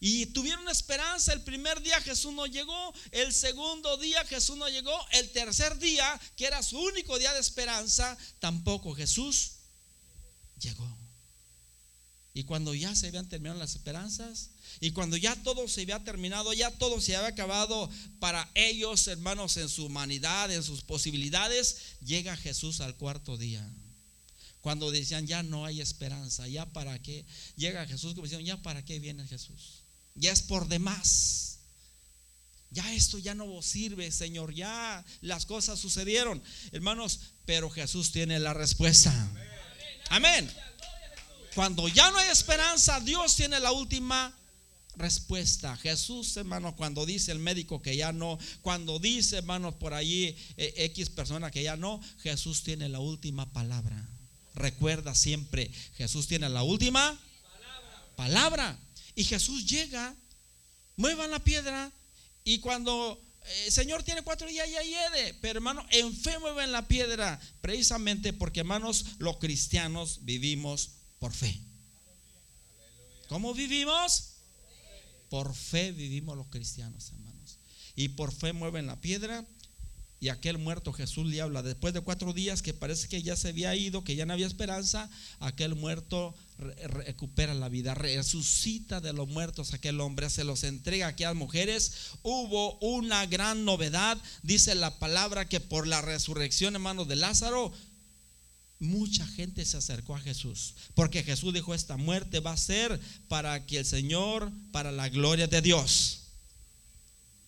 Y tuvieron esperanza. El primer día Jesús no llegó. El segundo día Jesús no llegó. El tercer día, que era su único día de esperanza, tampoco Jesús llegó. Y cuando ya se habían terminado las esperanzas, y cuando ya todo se había terminado, ya todo se había acabado para ellos, hermanos, en su humanidad, en sus posibilidades, llega Jesús al cuarto día. Cuando decían, ya no hay esperanza, ya para qué, llega Jesús como decían, ya para qué viene Jesús. Ya es por demás. Ya esto ya no sirve, Señor, ya las cosas sucedieron. Hermanos, pero Jesús tiene la respuesta. Amén. Cuando ya no hay esperanza, Dios tiene la última respuesta. Jesús, hermano, cuando dice el médico que ya no, cuando dice, hermanos, por allí eh, X persona que ya no, Jesús tiene la última palabra. Recuerda siempre, Jesús tiene la última palabra. Y Jesús llega, muevan la piedra y cuando el eh, Señor tiene cuatro días ya hiede, pero hermano, en fe mueven la piedra, precisamente porque hermanos, los cristianos vivimos por fe. ¿Cómo vivimos? Por fe vivimos los cristianos, hermanos. Y por fe mueven la piedra. Y aquel muerto Jesús le habla, después de cuatro días que parece que ya se había ido, que ya no había esperanza, aquel muerto recupera la vida, resucita de los muertos aquel hombre, se los entrega a aquellas mujeres. Hubo una gran novedad, dice la palabra que por la resurrección, hermano, de Lázaro, mucha gente se acercó a Jesús. Porque Jesús dijo, esta muerte va a ser para que el Señor, para la gloria de Dios.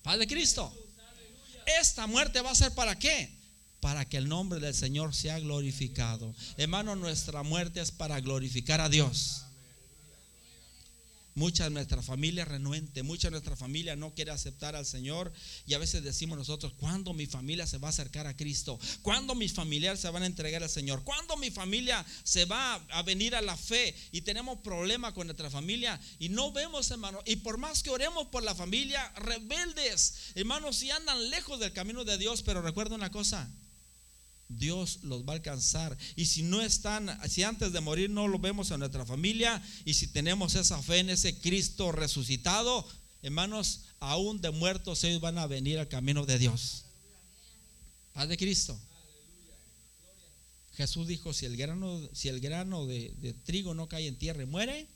Padre Cristo. Esta muerte va a ser para qué? Para que el nombre del Señor sea glorificado. Hermano, nuestra muerte es para glorificar a Dios. Mucha de nuestra familia renuente, mucha de nuestra familia no quiere aceptar al Señor y a veces decimos nosotros, ¿cuándo mi familia se va a acercar a Cristo? ¿Cuándo mis familiares se van a entregar al Señor? ¿Cuándo mi familia se va a venir a la fe? Y tenemos problemas con nuestra familia y no vemos, hermano. Y por más que oremos por la familia, rebeldes, hermanos, si andan lejos del camino de Dios, pero recuerda una cosa, Dios los va a alcanzar. Y si no están, si antes de morir no lo vemos en nuestra familia, y si tenemos esa fe en ese Cristo resucitado, hermanos, aún de muertos ellos van a venir al camino de Dios. Paz de Cristo. Jesús dijo, si el grano, si el grano de, de trigo no cae en tierra y muere,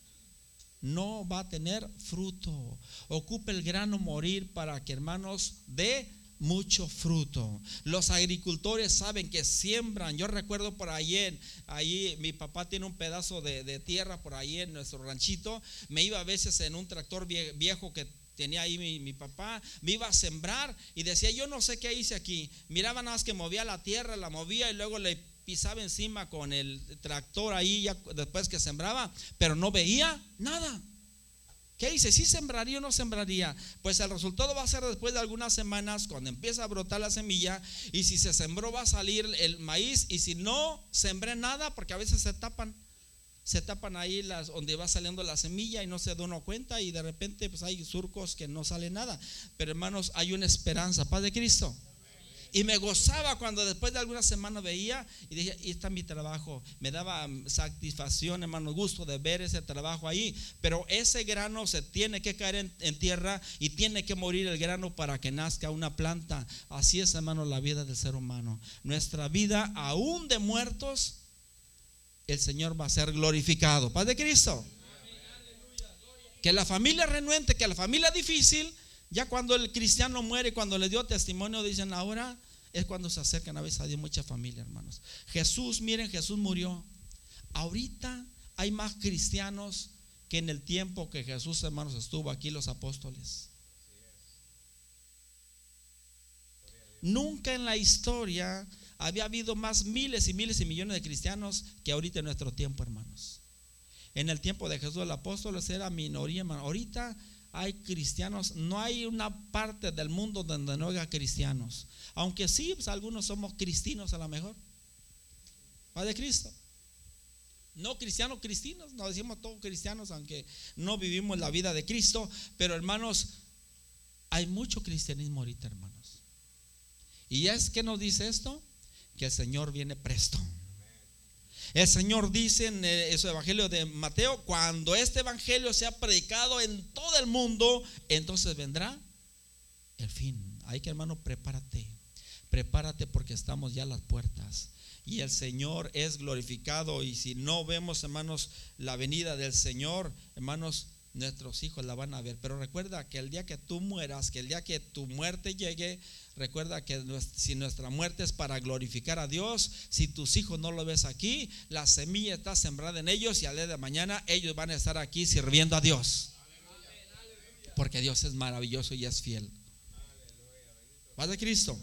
no va a tener fruto. Ocupe el grano morir para que hermanos de mucho fruto. Los agricultores saben que siembran. Yo recuerdo por ahí, ahí mi papá tiene un pedazo de, tierra por ahí en nuestro ranchito. Me iba a veces en un tractor viejo que tenía ahí mi, papá, me iba a sembrar y decía, yo no sé qué hice aquí. Miraba nada más que movía la tierra, la movía y luego le pisaba encima con el tractor ahí ya después que sembraba, pero no veía nada. ¿Qué dice? ¿Si sembraría o no sembraría? Pues el resultado va a ser después de algunas semanas cuando empieza a brotar la semilla y si se sembró va a salir el maíz y si no sembré nada porque a veces se tapan se tapan ahí las donde va saliendo la semilla y no se da uno cuenta y de repente pues hay surcos que no sale nada. Pero hermanos, hay una esperanza, paz de Cristo. Y me gozaba cuando después de algunas semanas veía y dije, y está mi trabajo. Me daba satisfacción, hermano, gusto de ver ese trabajo ahí. Pero ese grano se tiene que caer en, tierra y tiene que morir el grano para que nazca una planta. Así es, hermano, la vida del ser humano. Nuestra vida, aún de muertos, el Señor va a ser glorificado. Paz de Cristo. Que la familia renuente, que la familia difícil ya cuando el cristiano muere, cuando le dio testimonio, dicen ahora es cuando se acercan a veces a Dios mucha familia, hermanos. Jesús, miren, Jesús murió. Ahorita hay más cristianos que en el tiempo que Jesús, hermanos, estuvo aquí los apóstoles. Nunca en la historia había habido más miles y miles y millones de cristianos que ahorita en nuestro tiempo, hermanos. En el tiempo de Jesús el apóstol era minoría, hermano. Ahorita hay cristianos, no hay una parte del mundo donde no haya cristianos. Aunque sí, pues, algunos somos cristinos a lo mejor. Va de Cristo. No cristianos, cristinos, no decimos todos cristianos, aunque no vivimos la vida de Cristo. Pero hermanos, hay mucho cristianismo ahorita, hermanos. ¿Y es que nos dice esto? Que el Señor viene presto. El Señor dice en su evangelio de Mateo, cuando este evangelio sea predicado en todo el mundo, entonces vendrá el fin. Hay que hermano, prepárate. Prepárate porque estamos ya a las puertas y el Señor es glorificado. Y si no vemos, hermanos, la venida del Señor, hermanos, nuestros hijos la van a ver. Pero recuerda que el día que tú mueras, que el día que tu muerte llegue, recuerda que si nuestra muerte es para glorificar a Dios, si tus hijos no lo ves aquí, la semilla está sembrada en ellos y al día de mañana ellos van a estar aquí sirviendo a Dios. Porque Dios es maravilloso y es fiel. Padre Cristo.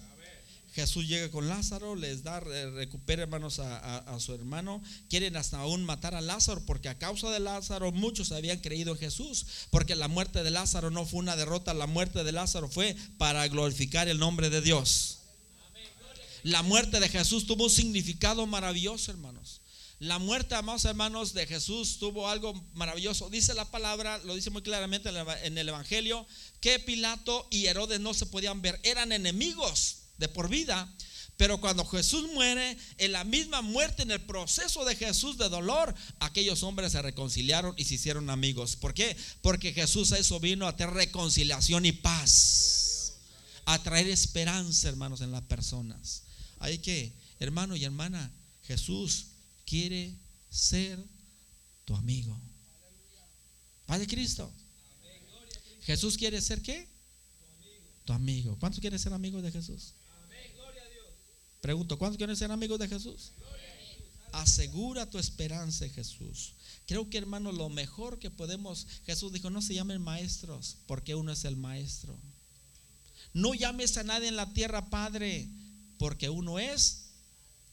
Jesús llega con Lázaro, les da, recupera hermanos a, su hermano. Quieren hasta aún matar a Lázaro porque a causa de Lázaro muchos habían creído en Jesús. Porque la muerte de Lázaro no fue una derrota, la muerte de Lázaro fue para glorificar el nombre de Dios. La muerte de Jesús tuvo un significado maravilloso, hermanos. La muerte, amados hermanos, de Jesús tuvo algo maravilloso. Dice la palabra, lo dice muy claramente en el Evangelio, que Pilato y Herodes no se podían ver, eran enemigos de por vida. Pero cuando Jesús muere, en la misma muerte, en el proceso de Jesús de dolor, aquellos hombres se reconciliaron y se hicieron amigos. ¿Por qué? Porque Jesús a eso vino a tener reconciliación y paz. A traer esperanza, hermanos, en las personas. Hay que, hermano y hermana, Jesús quiere ser tu amigo. Padre Cristo. Jesús quiere ser qué? Tu amigo. ¿Cuántos quieren ser amigos de Jesús? Pregunto, ¿cuántos quieren ser amigos de Jesús? Asegura tu esperanza Jesús. Creo que hermano, lo mejor que podemos, Jesús dijo, no se llamen maestros, porque uno es el maestro. No llames a nadie en la tierra Padre, porque uno es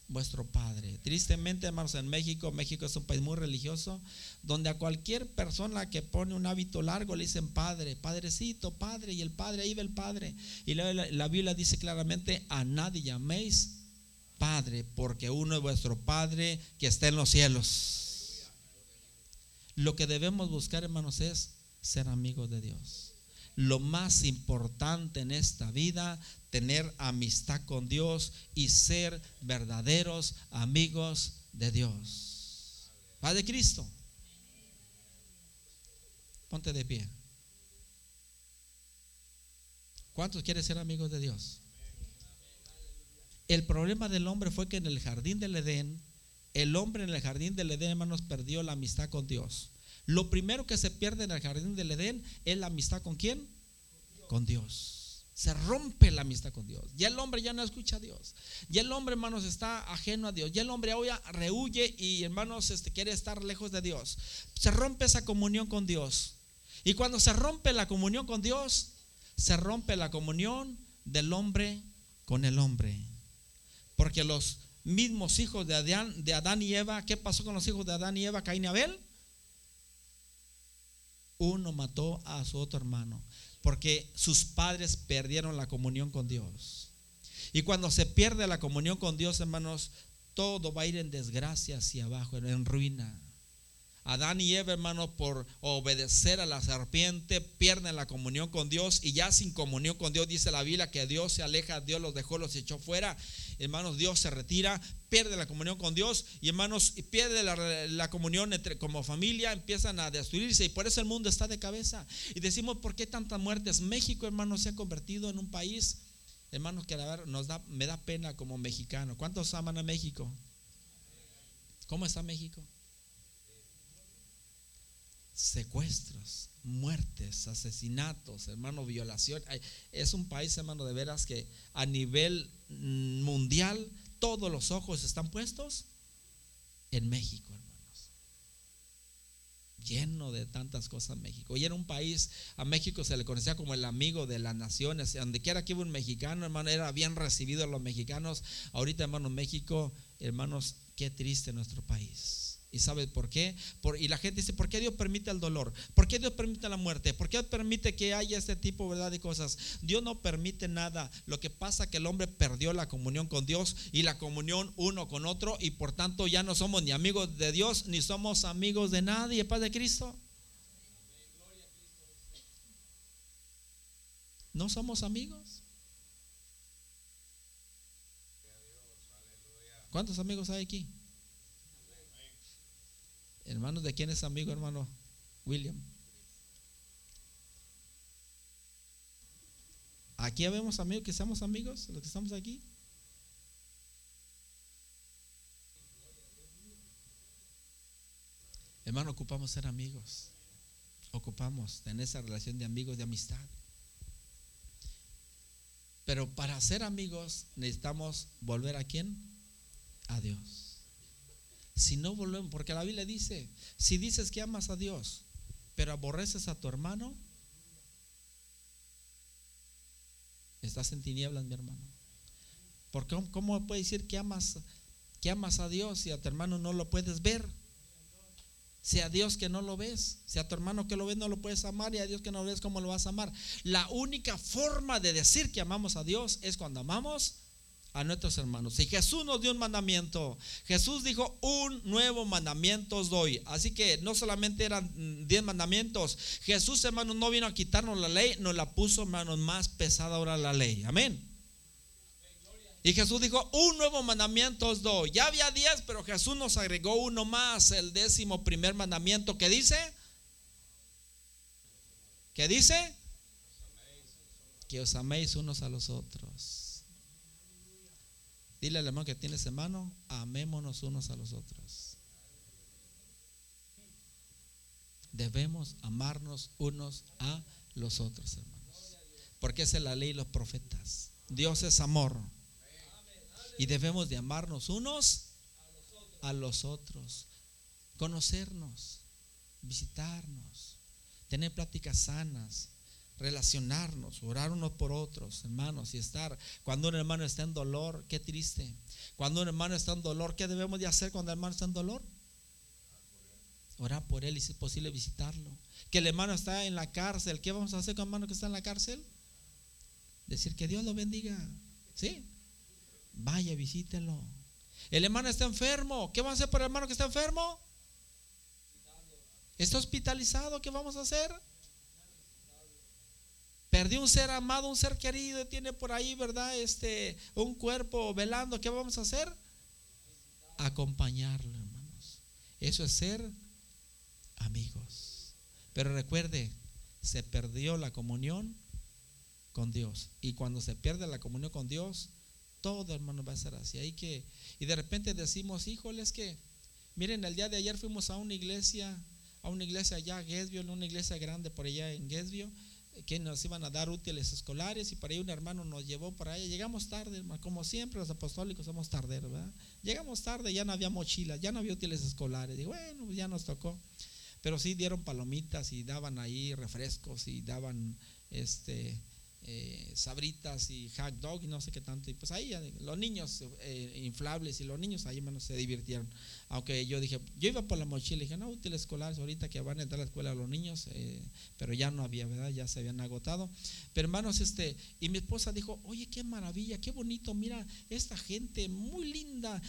vuestro Padre. Tristemente, hermanos, en México, México es un país muy religioso, donde a cualquier persona que pone un hábito largo le dicen Padre, Padrecito, Padre, y el Padre, ahí va el Padre. Y la, la Biblia dice claramente, a nadie llaméis Padre, porque uno es vuestro Padre que está en los cielos. Lo que debemos buscar, hermanos, es ser amigos de Dios. Lo más importante en esta vida, tener amistad con Dios y ser verdaderos amigos de Dios. Padre Cristo. Ponte de pie. ¿Cuántos quieren ser amigos de Dios? El problema del hombre fue que en el jardín del Edén, el hombre en el jardín del Edén, hermanos, perdió la amistad con Dios. Lo primero que se pierde en el jardín del Edén es la amistad con quién? Con Dios. Se rompe la amistad con Dios. Ya el hombre ya no escucha a Dios. Ya el hombre, hermanos, está ajeno a Dios. Ya el hombre ahora rehuye y, hermanos, este, quiere estar lejos de Dios. Se rompe esa comunión con Dios. Y cuando se rompe la comunión con Dios, se rompe la comunión del hombre con el hombre. Porque los mismos hijos de Adán, de Adán y Eva, ¿qué pasó con los hijos de Adán y Eva, Caín y Abel? Uno mató a su otro hermano, porque sus padres perdieron la comunión con Dios. Y cuando se pierde la comunión con Dios, hermanos, todo va a ir en desgracia hacia abajo, en ruina. Adán y Eva, hermano, por obedecer a la serpiente, pierden la comunión con Dios y ya sin comunión con Dios, dice la Biblia que Dios se aleja, Dios los dejó, los echó fuera. Hermanos, Dios se retira, pierde la comunión con Dios y hermanos, pierde la, comunión entre, como familia, empiezan a destruirse y por eso el mundo está de cabeza. Y decimos, ¿por qué tantas muertes? México, hermanos, se ha convertido en un país, hermanos, que a ver, nos da, me da pena como mexicano. ¿Cuántos aman a México? ¿Cómo está México? secuestros, muertes, asesinatos, hermano, violación. Es un país, hermano, de veras que a nivel mundial todos los ojos están puestos en México, hermanos. lleno de tantas cosas México. Y era un país, a México se le conocía como el amigo de las naciones. Donde quiera que iba un mexicano, hermano, era bien recibido a los mexicanos. Ahorita, hermano, México, hermanos, qué triste nuestro país. ¿Y sabe por qué? Y la gente dice, ¿por qué Dios permite el dolor? ¿Por qué Dios permite la muerte? ¿Por qué permite que haya este tipo ¿verdad? de cosas? Dios no permite nada. Lo que pasa es que el hombre perdió la comunión con Dios y la comunión uno con otro y por tanto ya no somos ni amigos de Dios ni somos amigos de nadie, Paz de Cristo. ¿No somos amigos? ¿Cuántos amigos hay aquí? Hermanos, ¿de quién es amigo, hermano William? Aquí habemos amigos que seamos amigos, los que estamos aquí. Hermano, ocupamos ser amigos. Ocupamos tener esa relación de amigos, de amistad. Pero para ser amigos necesitamos volver a quién? A Dios. Si no volvemos, porque la Biblia dice, si dices que amas a Dios, pero aborreces a tu hermano, estás en tinieblas, mi hermano. Porque ¿cómo puedes decir que amas, que amas a Dios si a tu hermano no lo puedes ver? Si a Dios que no lo ves, si a tu hermano que lo ves no lo puedes amar y a Dios que no lo ves, ¿cómo lo vas a amar? La única forma de decir que amamos a Dios es cuando amamos a nuestros hermanos. Y Jesús nos dio un mandamiento. Jesús dijo, un nuevo mandamiento os doy. Así que no solamente eran diez mandamientos. Jesús, hermanos, no vino a quitarnos la ley, nos la puso, hermanos, más pesada ahora la ley. Amén. Y Jesús dijo, un nuevo mandamiento os doy. Ya había diez, pero Jesús nos agregó uno más, el décimo primer mandamiento. ¿Qué dice? ¿Qué dice? Que os améis unos a los otros. Dile al hermano que tienes hermano, amémonos unos a los otros. Debemos amarnos unos a los otros, hermanos. Porque esa es la ley de los profetas. Dios es amor. Y debemos de amarnos unos a los otros. Conocernos, visitarnos, tener pláticas sanas, relacionarnos, orar unos por otros, hermanos, y estar. Cuando un hermano está en dolor, qué triste. Cuando un hermano está en dolor, ¿qué debemos de hacer cuando el hermano está en dolor? Orar por él y si es posible visitarlo. Que el hermano está en la cárcel, ¿qué vamos a hacer con el hermano que está en la cárcel? Decir que Dios lo bendiga. ¿Sí? Vaya, visítelo. El hermano está enfermo, ¿qué vamos a hacer por el hermano que está enfermo? Está hospitalizado, ¿qué vamos a hacer? Perdió un ser amado, un ser querido, tiene por ahí, ¿verdad? Este, un cuerpo velando. ¿Qué vamos a hacer? Acompañarlo, hermanos. Eso es ser amigos. Pero recuerde, se perdió la comunión con Dios. Y cuando se pierde la comunión con Dios, todo, hermano, va a ser así. Que, y de repente decimos, híjole, es que, miren, el día de ayer fuimos a una iglesia, a una iglesia allá, Gesvio, una iglesia grande por allá en Gesvio que nos iban a dar útiles escolares y para ahí un hermano nos llevó para allá. Llegamos tarde, como siempre los apostólicos somos tarderos, ¿verdad? Llegamos tarde, ya no había mochilas, ya no había útiles escolares. Y bueno, pues ya nos tocó. Pero sí dieron palomitas y daban ahí refrescos y daban este eh, sabritas y hot dog y no sé qué tanto. Y pues ahí los niños eh, inflables y los niños ahí menos se divirtieron. Aunque yo dije, yo iba por la mochila y dije, no, útiles escolares ahorita que van a entrar a la escuela los niños, eh, pero ya no había, ¿verdad? Ya se habían agotado. Pero hermanos, este, y mi esposa dijo, oye, qué maravilla, qué bonito, mira, esta gente muy linda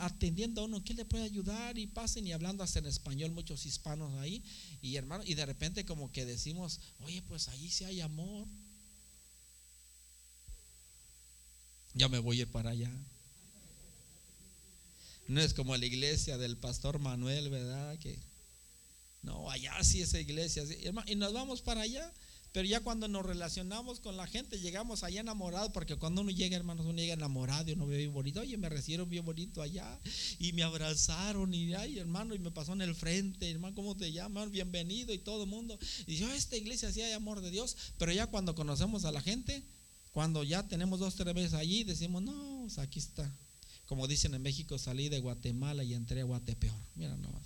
atendiendo a uno, ¿qué le puede ayudar? Y pasen y hablando hasta en español, muchos hispanos ahí. Y hermano, y de repente como que decimos, oye, pues allí sí hay amor. Ya me voy a ir para allá. No es como la iglesia del pastor Manuel, ¿verdad? Que no, allá sí esa iglesia. y nos vamos para allá. Pero ya cuando nos relacionamos con la gente, llegamos allá enamorados, porque cuando uno llega, hermanos, uno llega enamorado y uno ve bien bonito. Oye, me recibieron bien bonito allá y me abrazaron y, ay, hermano, y me pasó en el frente, hermano, ¿cómo te llaman? Bienvenido y todo el mundo. Y yo, esta iglesia sí hay amor de Dios, pero ya cuando conocemos a la gente, cuando ya tenemos dos, tres veces allí, decimos, no, aquí está. Como dicen en México, salí de Guatemala y entré a Guatepeor. Mira nomás.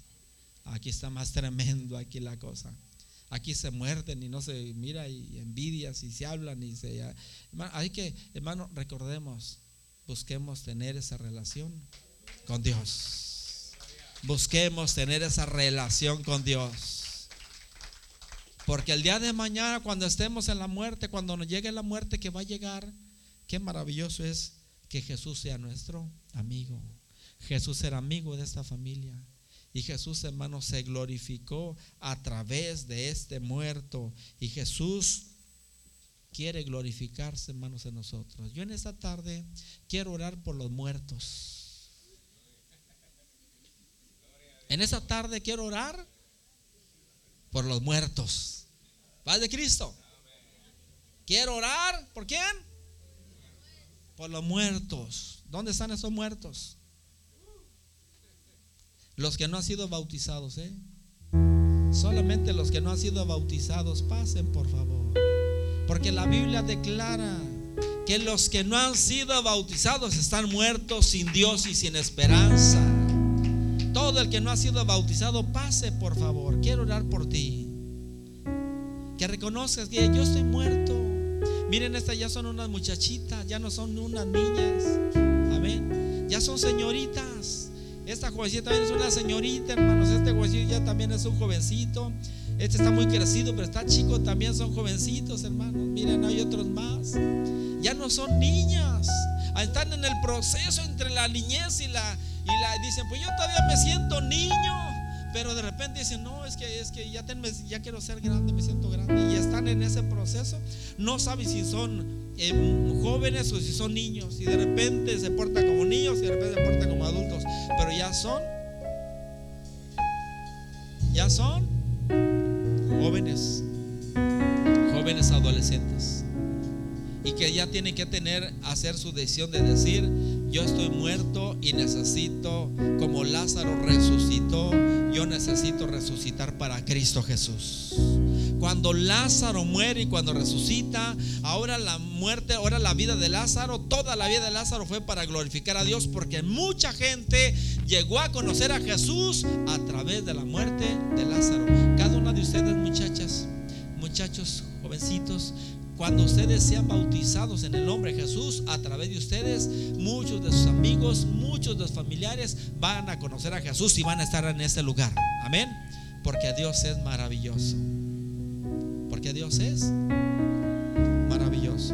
Aquí está más tremendo aquí la cosa. Aquí se muerden y no se mira y envidias y se hablan y se... hay que, hermano, recordemos, busquemos tener esa relación con Dios. Busquemos tener esa relación con Dios. Porque el día de mañana, cuando estemos en la muerte, cuando nos llegue la muerte que va a llegar, qué maravilloso es que Jesús sea nuestro amigo. Jesús era amigo de esta familia. Y Jesús, hermano, se glorificó a través de este muerto. Y Jesús quiere glorificarse, hermanos, en nosotros. Yo en esta tarde quiero orar por los muertos. En esta tarde quiero orar por los muertos. Paz de Cristo. Quiero orar, ¿por quién? Por los muertos. ¿Dónde están esos muertos? Los que no han sido bautizados, ¿eh? Solamente los que no han sido bautizados, pasen por favor. Porque la Biblia declara que los que no han sido bautizados están muertos sin Dios y sin esperanza. Todo el que no ha sido bautizado, pase por favor. Quiero orar por ti. Que reconozcas que yo estoy muerto. Miren, estas ya son unas muchachitas, ya no son unas niñas. Amén. Ya son señoritas. Esta jovencita también es una señorita, hermanos. Este jovencito ya también es un jovencito. Este está muy crecido, pero está chico, también son jovencitos, hermanos. Miren, hay otros más. Ya no son niñas. Están en el proceso entre la niñez y la, y la dicen, pues yo todavía me siento niño. Pero de repente dicen, no, es que, es que ya, quiero ser grande, me siento grande. Y están en ese proceso. No saben si son eh, jóvenes o si son niños. Y de repente se portan como niños y de repente se portan como adultos. Pero ya son, ya son jóvenes, jóvenes adolescentes. Y que ya tienen que tener, hacer su decisión de decir, yo estoy muerto y necesito, como Lázaro resucitó, yo necesito resucitar para Cristo Jesús. Cuando Lázaro muere y cuando resucita, ahora la muerte, ahora la vida de Lázaro, toda la vida de Lázaro fue para glorificar a Dios porque mucha gente llegó a conocer a Jesús a través de la muerte de Lázaro. Cada una de ustedes, muchachas, muchachos, jovencitos, cuando ustedes sean bautizados en el nombre de Jesús, a través de ustedes, muchos de sus amigos, muchos de sus familiares van a conocer a Jesús y van a estar en este lugar. Amén. Porque Dios es maravilloso porque Dios es maravilloso.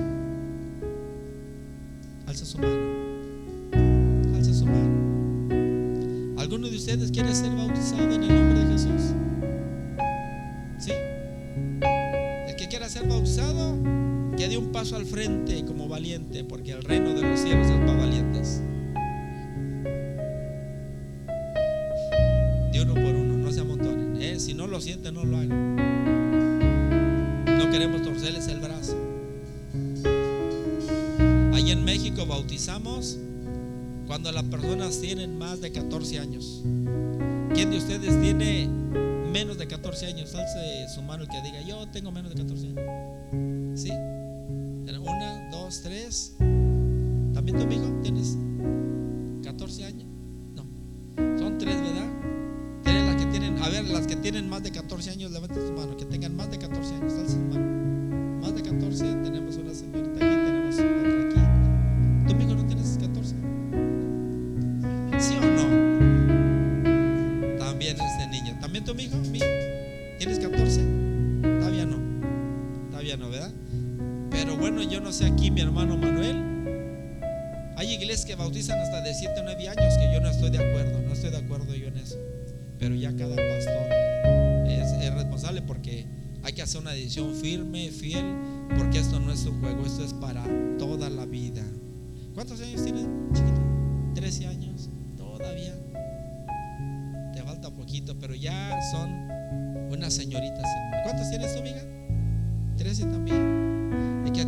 Alza su mano. Alza su mano. ¿Alguno de ustedes quiere ser bautizado en el nombre de Jesús? Que un paso al frente como valiente, porque el reino de los cielos es para valientes. De uno por uno, no se amontonen. ¿eh? Si no lo sienten, no lo hagan queremos torcerles el brazo. Allí en México bautizamos cuando las personas tienen más de 14 años. ¿Quién de ustedes tiene menos de 14 años? Alce su mano el que diga, yo tengo menos de 14 años. ¿Sí? Dos, tres. ¿También tu amigo? ¿Tienes 14 años? No. Son tres, ¿verdad? Tienen las que tienen, a ver, las que tienen más de 14 años, levanten su mano. Que tengan más de 14 años, alce su mano. Tenemos una señorita aquí, tenemos otra aquí. ¿Tu amigo no tienes 14? ¿Sí o no? También es de niño. ¿También tu amigo? No sé aquí, mi hermano Manuel. Hay iglesias que bautizan hasta de 7 o 9 años, que yo no estoy de acuerdo, no estoy de acuerdo yo en eso. Pero ya cada pastor es, es responsable porque hay que hacer una decisión firme, fiel, porque esto no es un juego, esto es para toda la vida. ¿Cuántos años tienes, chiquito? 13 años, todavía. Te falta poquito, pero ya son unas señoritas. ¿Cuántos tienes tu amiga? 13 también.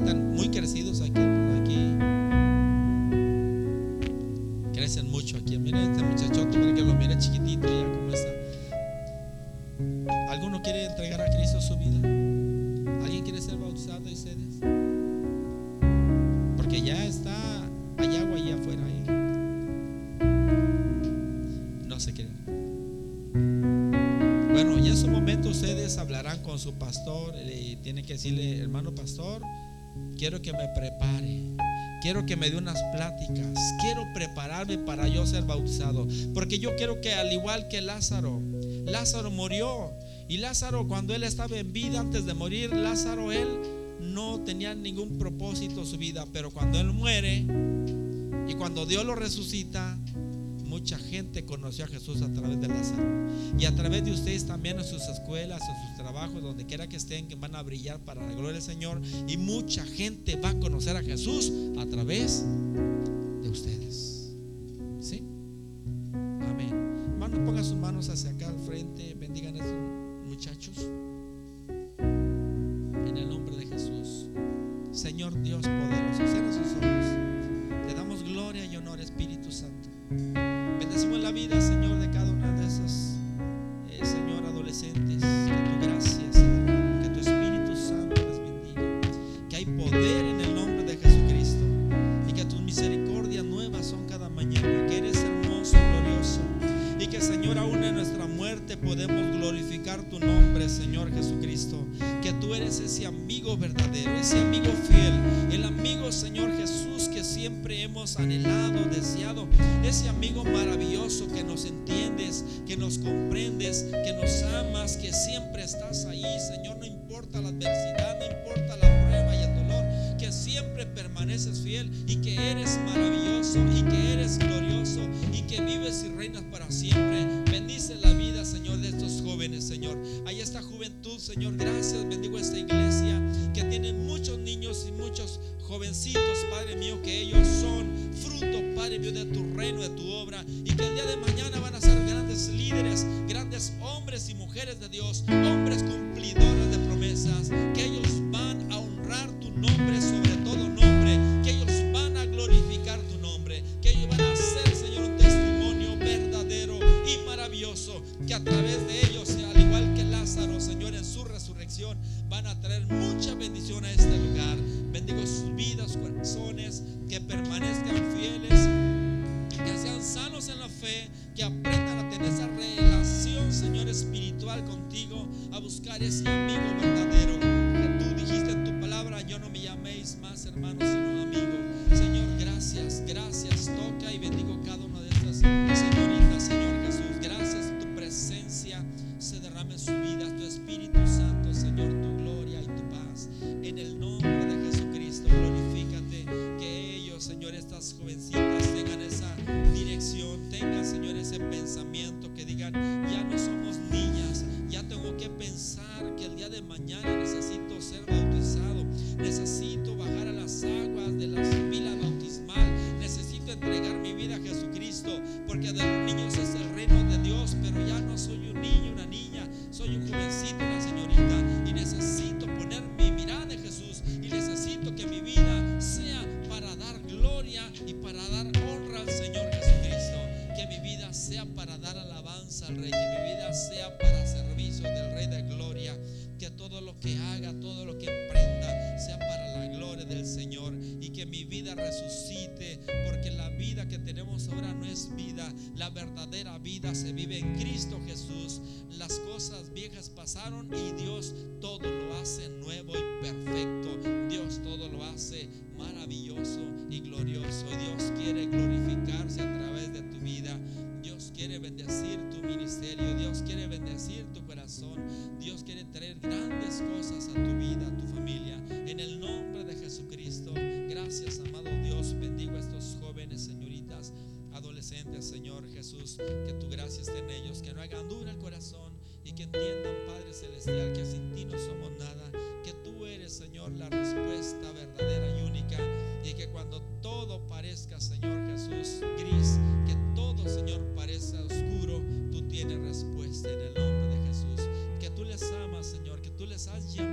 Están muy crecidos aquí. quiero que me prepare. Quiero que me dé unas pláticas. Quiero prepararme para yo ser bautizado. Porque yo quiero que al igual que Lázaro, Lázaro murió. Y Lázaro cuando él estaba en vida, antes de morir, Lázaro él no tenía ningún propósito en su vida. Pero cuando él muere y cuando Dios lo resucita, mucha gente conoció a Jesús a través de la salud. Y a través de ustedes también en sus escuelas, en sus trabajos, donde quiera que estén, que van a brillar para la gloria del Señor. Y mucha gente va a conocer a Jesús a través de ustedes. ¿Sí? Amén. Hermano, ponga sus manos hacia acá. que permanezcan fieles, que sean sanos en la fe, que aprendan a tener esa relación, Señor, espiritual contigo, a buscar ese parezca, Señor Jesús, gris, que todo, Señor, parezca oscuro, tú tienes respuesta en el nombre de Jesús. Que tú les amas, Señor, que tú les has llamado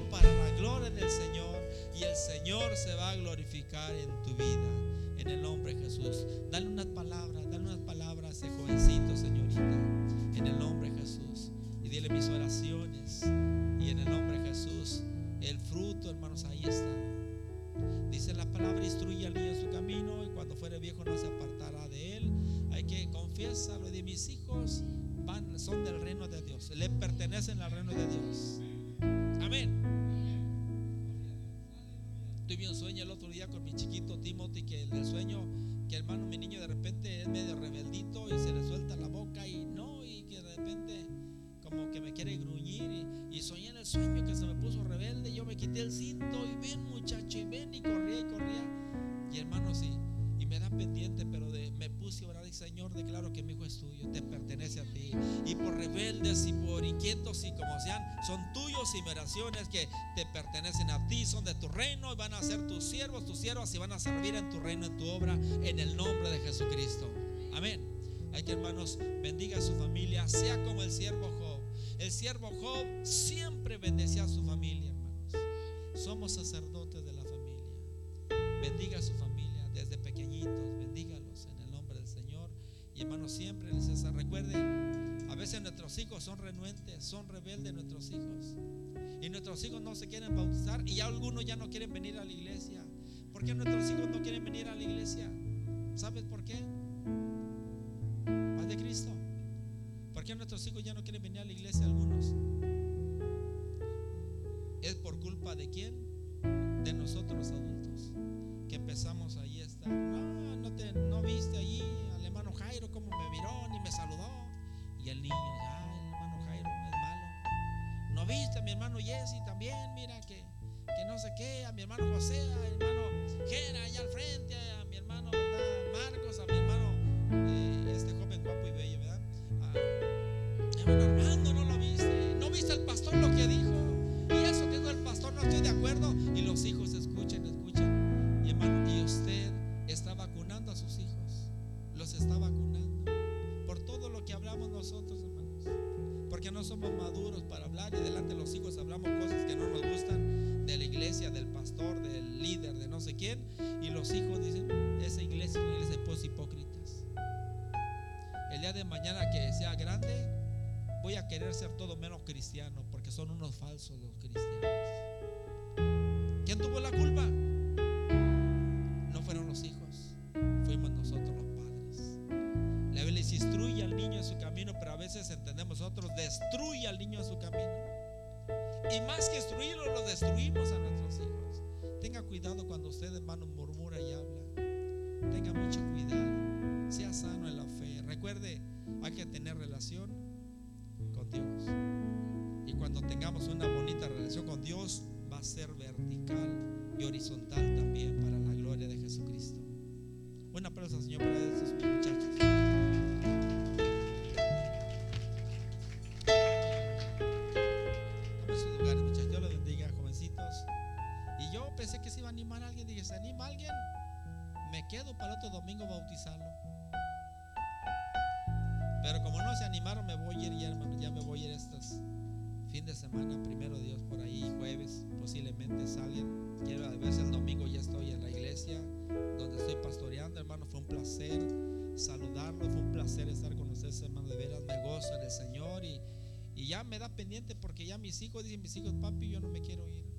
para la gloria del Señor y el Señor se va a glorificar en tu vida en el nombre de Jesús. Dale unas palabras, dale unas palabras ese jovencito, señorita, en el nombre de Jesús y dile mis oraciones y en el nombre de Jesús el fruto, hermanos, ahí está. Dice la palabra, instruye al niño en su camino y cuando fuere viejo no se apartará de él. Hay que confiesarlo de mis hijos van, son del reino de Dios, le pertenecen al reino de Dios. Amén. Tuve un sueño el otro día con mi chiquito Timothy que el sueño que hermano mi niño de repente es medio rebeldito y se le suelta la boca y no y que de repente como que me quiere gruñir y, y soñé en el sueño que se me puso rebelde yo me quité el cinto y ven muchacho y ven y corría y corría y hermano sí me da pendiente pero me puse a orar y Señor declaro que mi hijo es tuyo te pertenece a ti y por rebeldes y por inquietos y como sean son tuyos y oraciones que te pertenecen a ti son de tu reino y van a ser tus siervos tus siervas y van a servir en tu reino en tu obra en el nombre de Jesucristo. Amén. Hay que hermanos bendiga su familia sea como el siervo Job. El siervo Job siempre bendecía a su familia, hermanos. Somos sacerdotes de la familia. Bendiga a su familia bendígalos en el nombre del Señor. Y hermanos, siempre les hace, recuerde, a veces nuestros hijos son renuentes, son rebeldes nuestros hijos. Y nuestros hijos no se quieren bautizar y ya algunos ya no quieren venir a la iglesia. ¿Por qué nuestros hijos no quieren venir a la iglesia? ¿Sabes por qué? Paz de Cristo. ¿Por qué nuestros hijos ya no quieren venir a la iglesia algunos? ¿Es por culpa de quién? De nosotros adultos. Que empezamos a No, no, te, no viste allí al hermano Jairo como me miró ni me saludó. Y el niño, ya, el hermano Jairo es malo. No viste a mi hermano Jesse también, mira que, que no sé qué, a mi hermano José, al hermano Gera allá al frente, a mi hermano. Marcos, a mi hermano eh, este joven guapo y bello, ¿verdad? A, hermano Armando, no lo viste, no viste el pastor lo que dijo. Y eso dijo el pastor, no estoy de acuerdo. Y los hijos escuchen, Los está vacunando. Por todo lo que hablamos nosotros, hermanos. Porque no somos maduros para hablar y delante de los hijos hablamos cosas que no nos gustan de la iglesia, del pastor, del líder, de no sé quién. Y los hijos dicen, esa iglesia es una iglesia de hipócritas. El día de mañana que sea grande, voy a querer ser todo menos cristiano, porque son unos falsos los cristianos. ¿Quién tuvo la culpa? Nosotros, destruye al niño en su camino. Y más que destruirlo, lo destruimos a nuestros hijos. Tenga cuidado cuando usted, hermano, murmura y habla. Tenga mucho cuidado. Sea sano en la fe. Recuerde, hay que tener relación con Dios. Y cuando tengamos una bonita relación con Dios, va a ser vertical y horizontal también para la gloria de Jesucristo. Un aplauso, Señor, para estos animar a alguien. Dije, ¿se anima alguien? Me quedo para otro domingo bautizarlo. Pero como no se animaron, me voy a ir ya, hermano. Ya me voy a ir estos fin de semana, primero Dios, por ahí, jueves, posiblemente salgan. Quiero a veces el domingo ya estoy en la iglesia donde estoy pastoreando, hermano. Fue un placer saludarlo, fue un placer estar con ustedes, hermano. De veras me gozo en el Señor y, y ya me da pendiente porque ya mis hijos dicen, mis hijos, papi, yo no me quiero ir.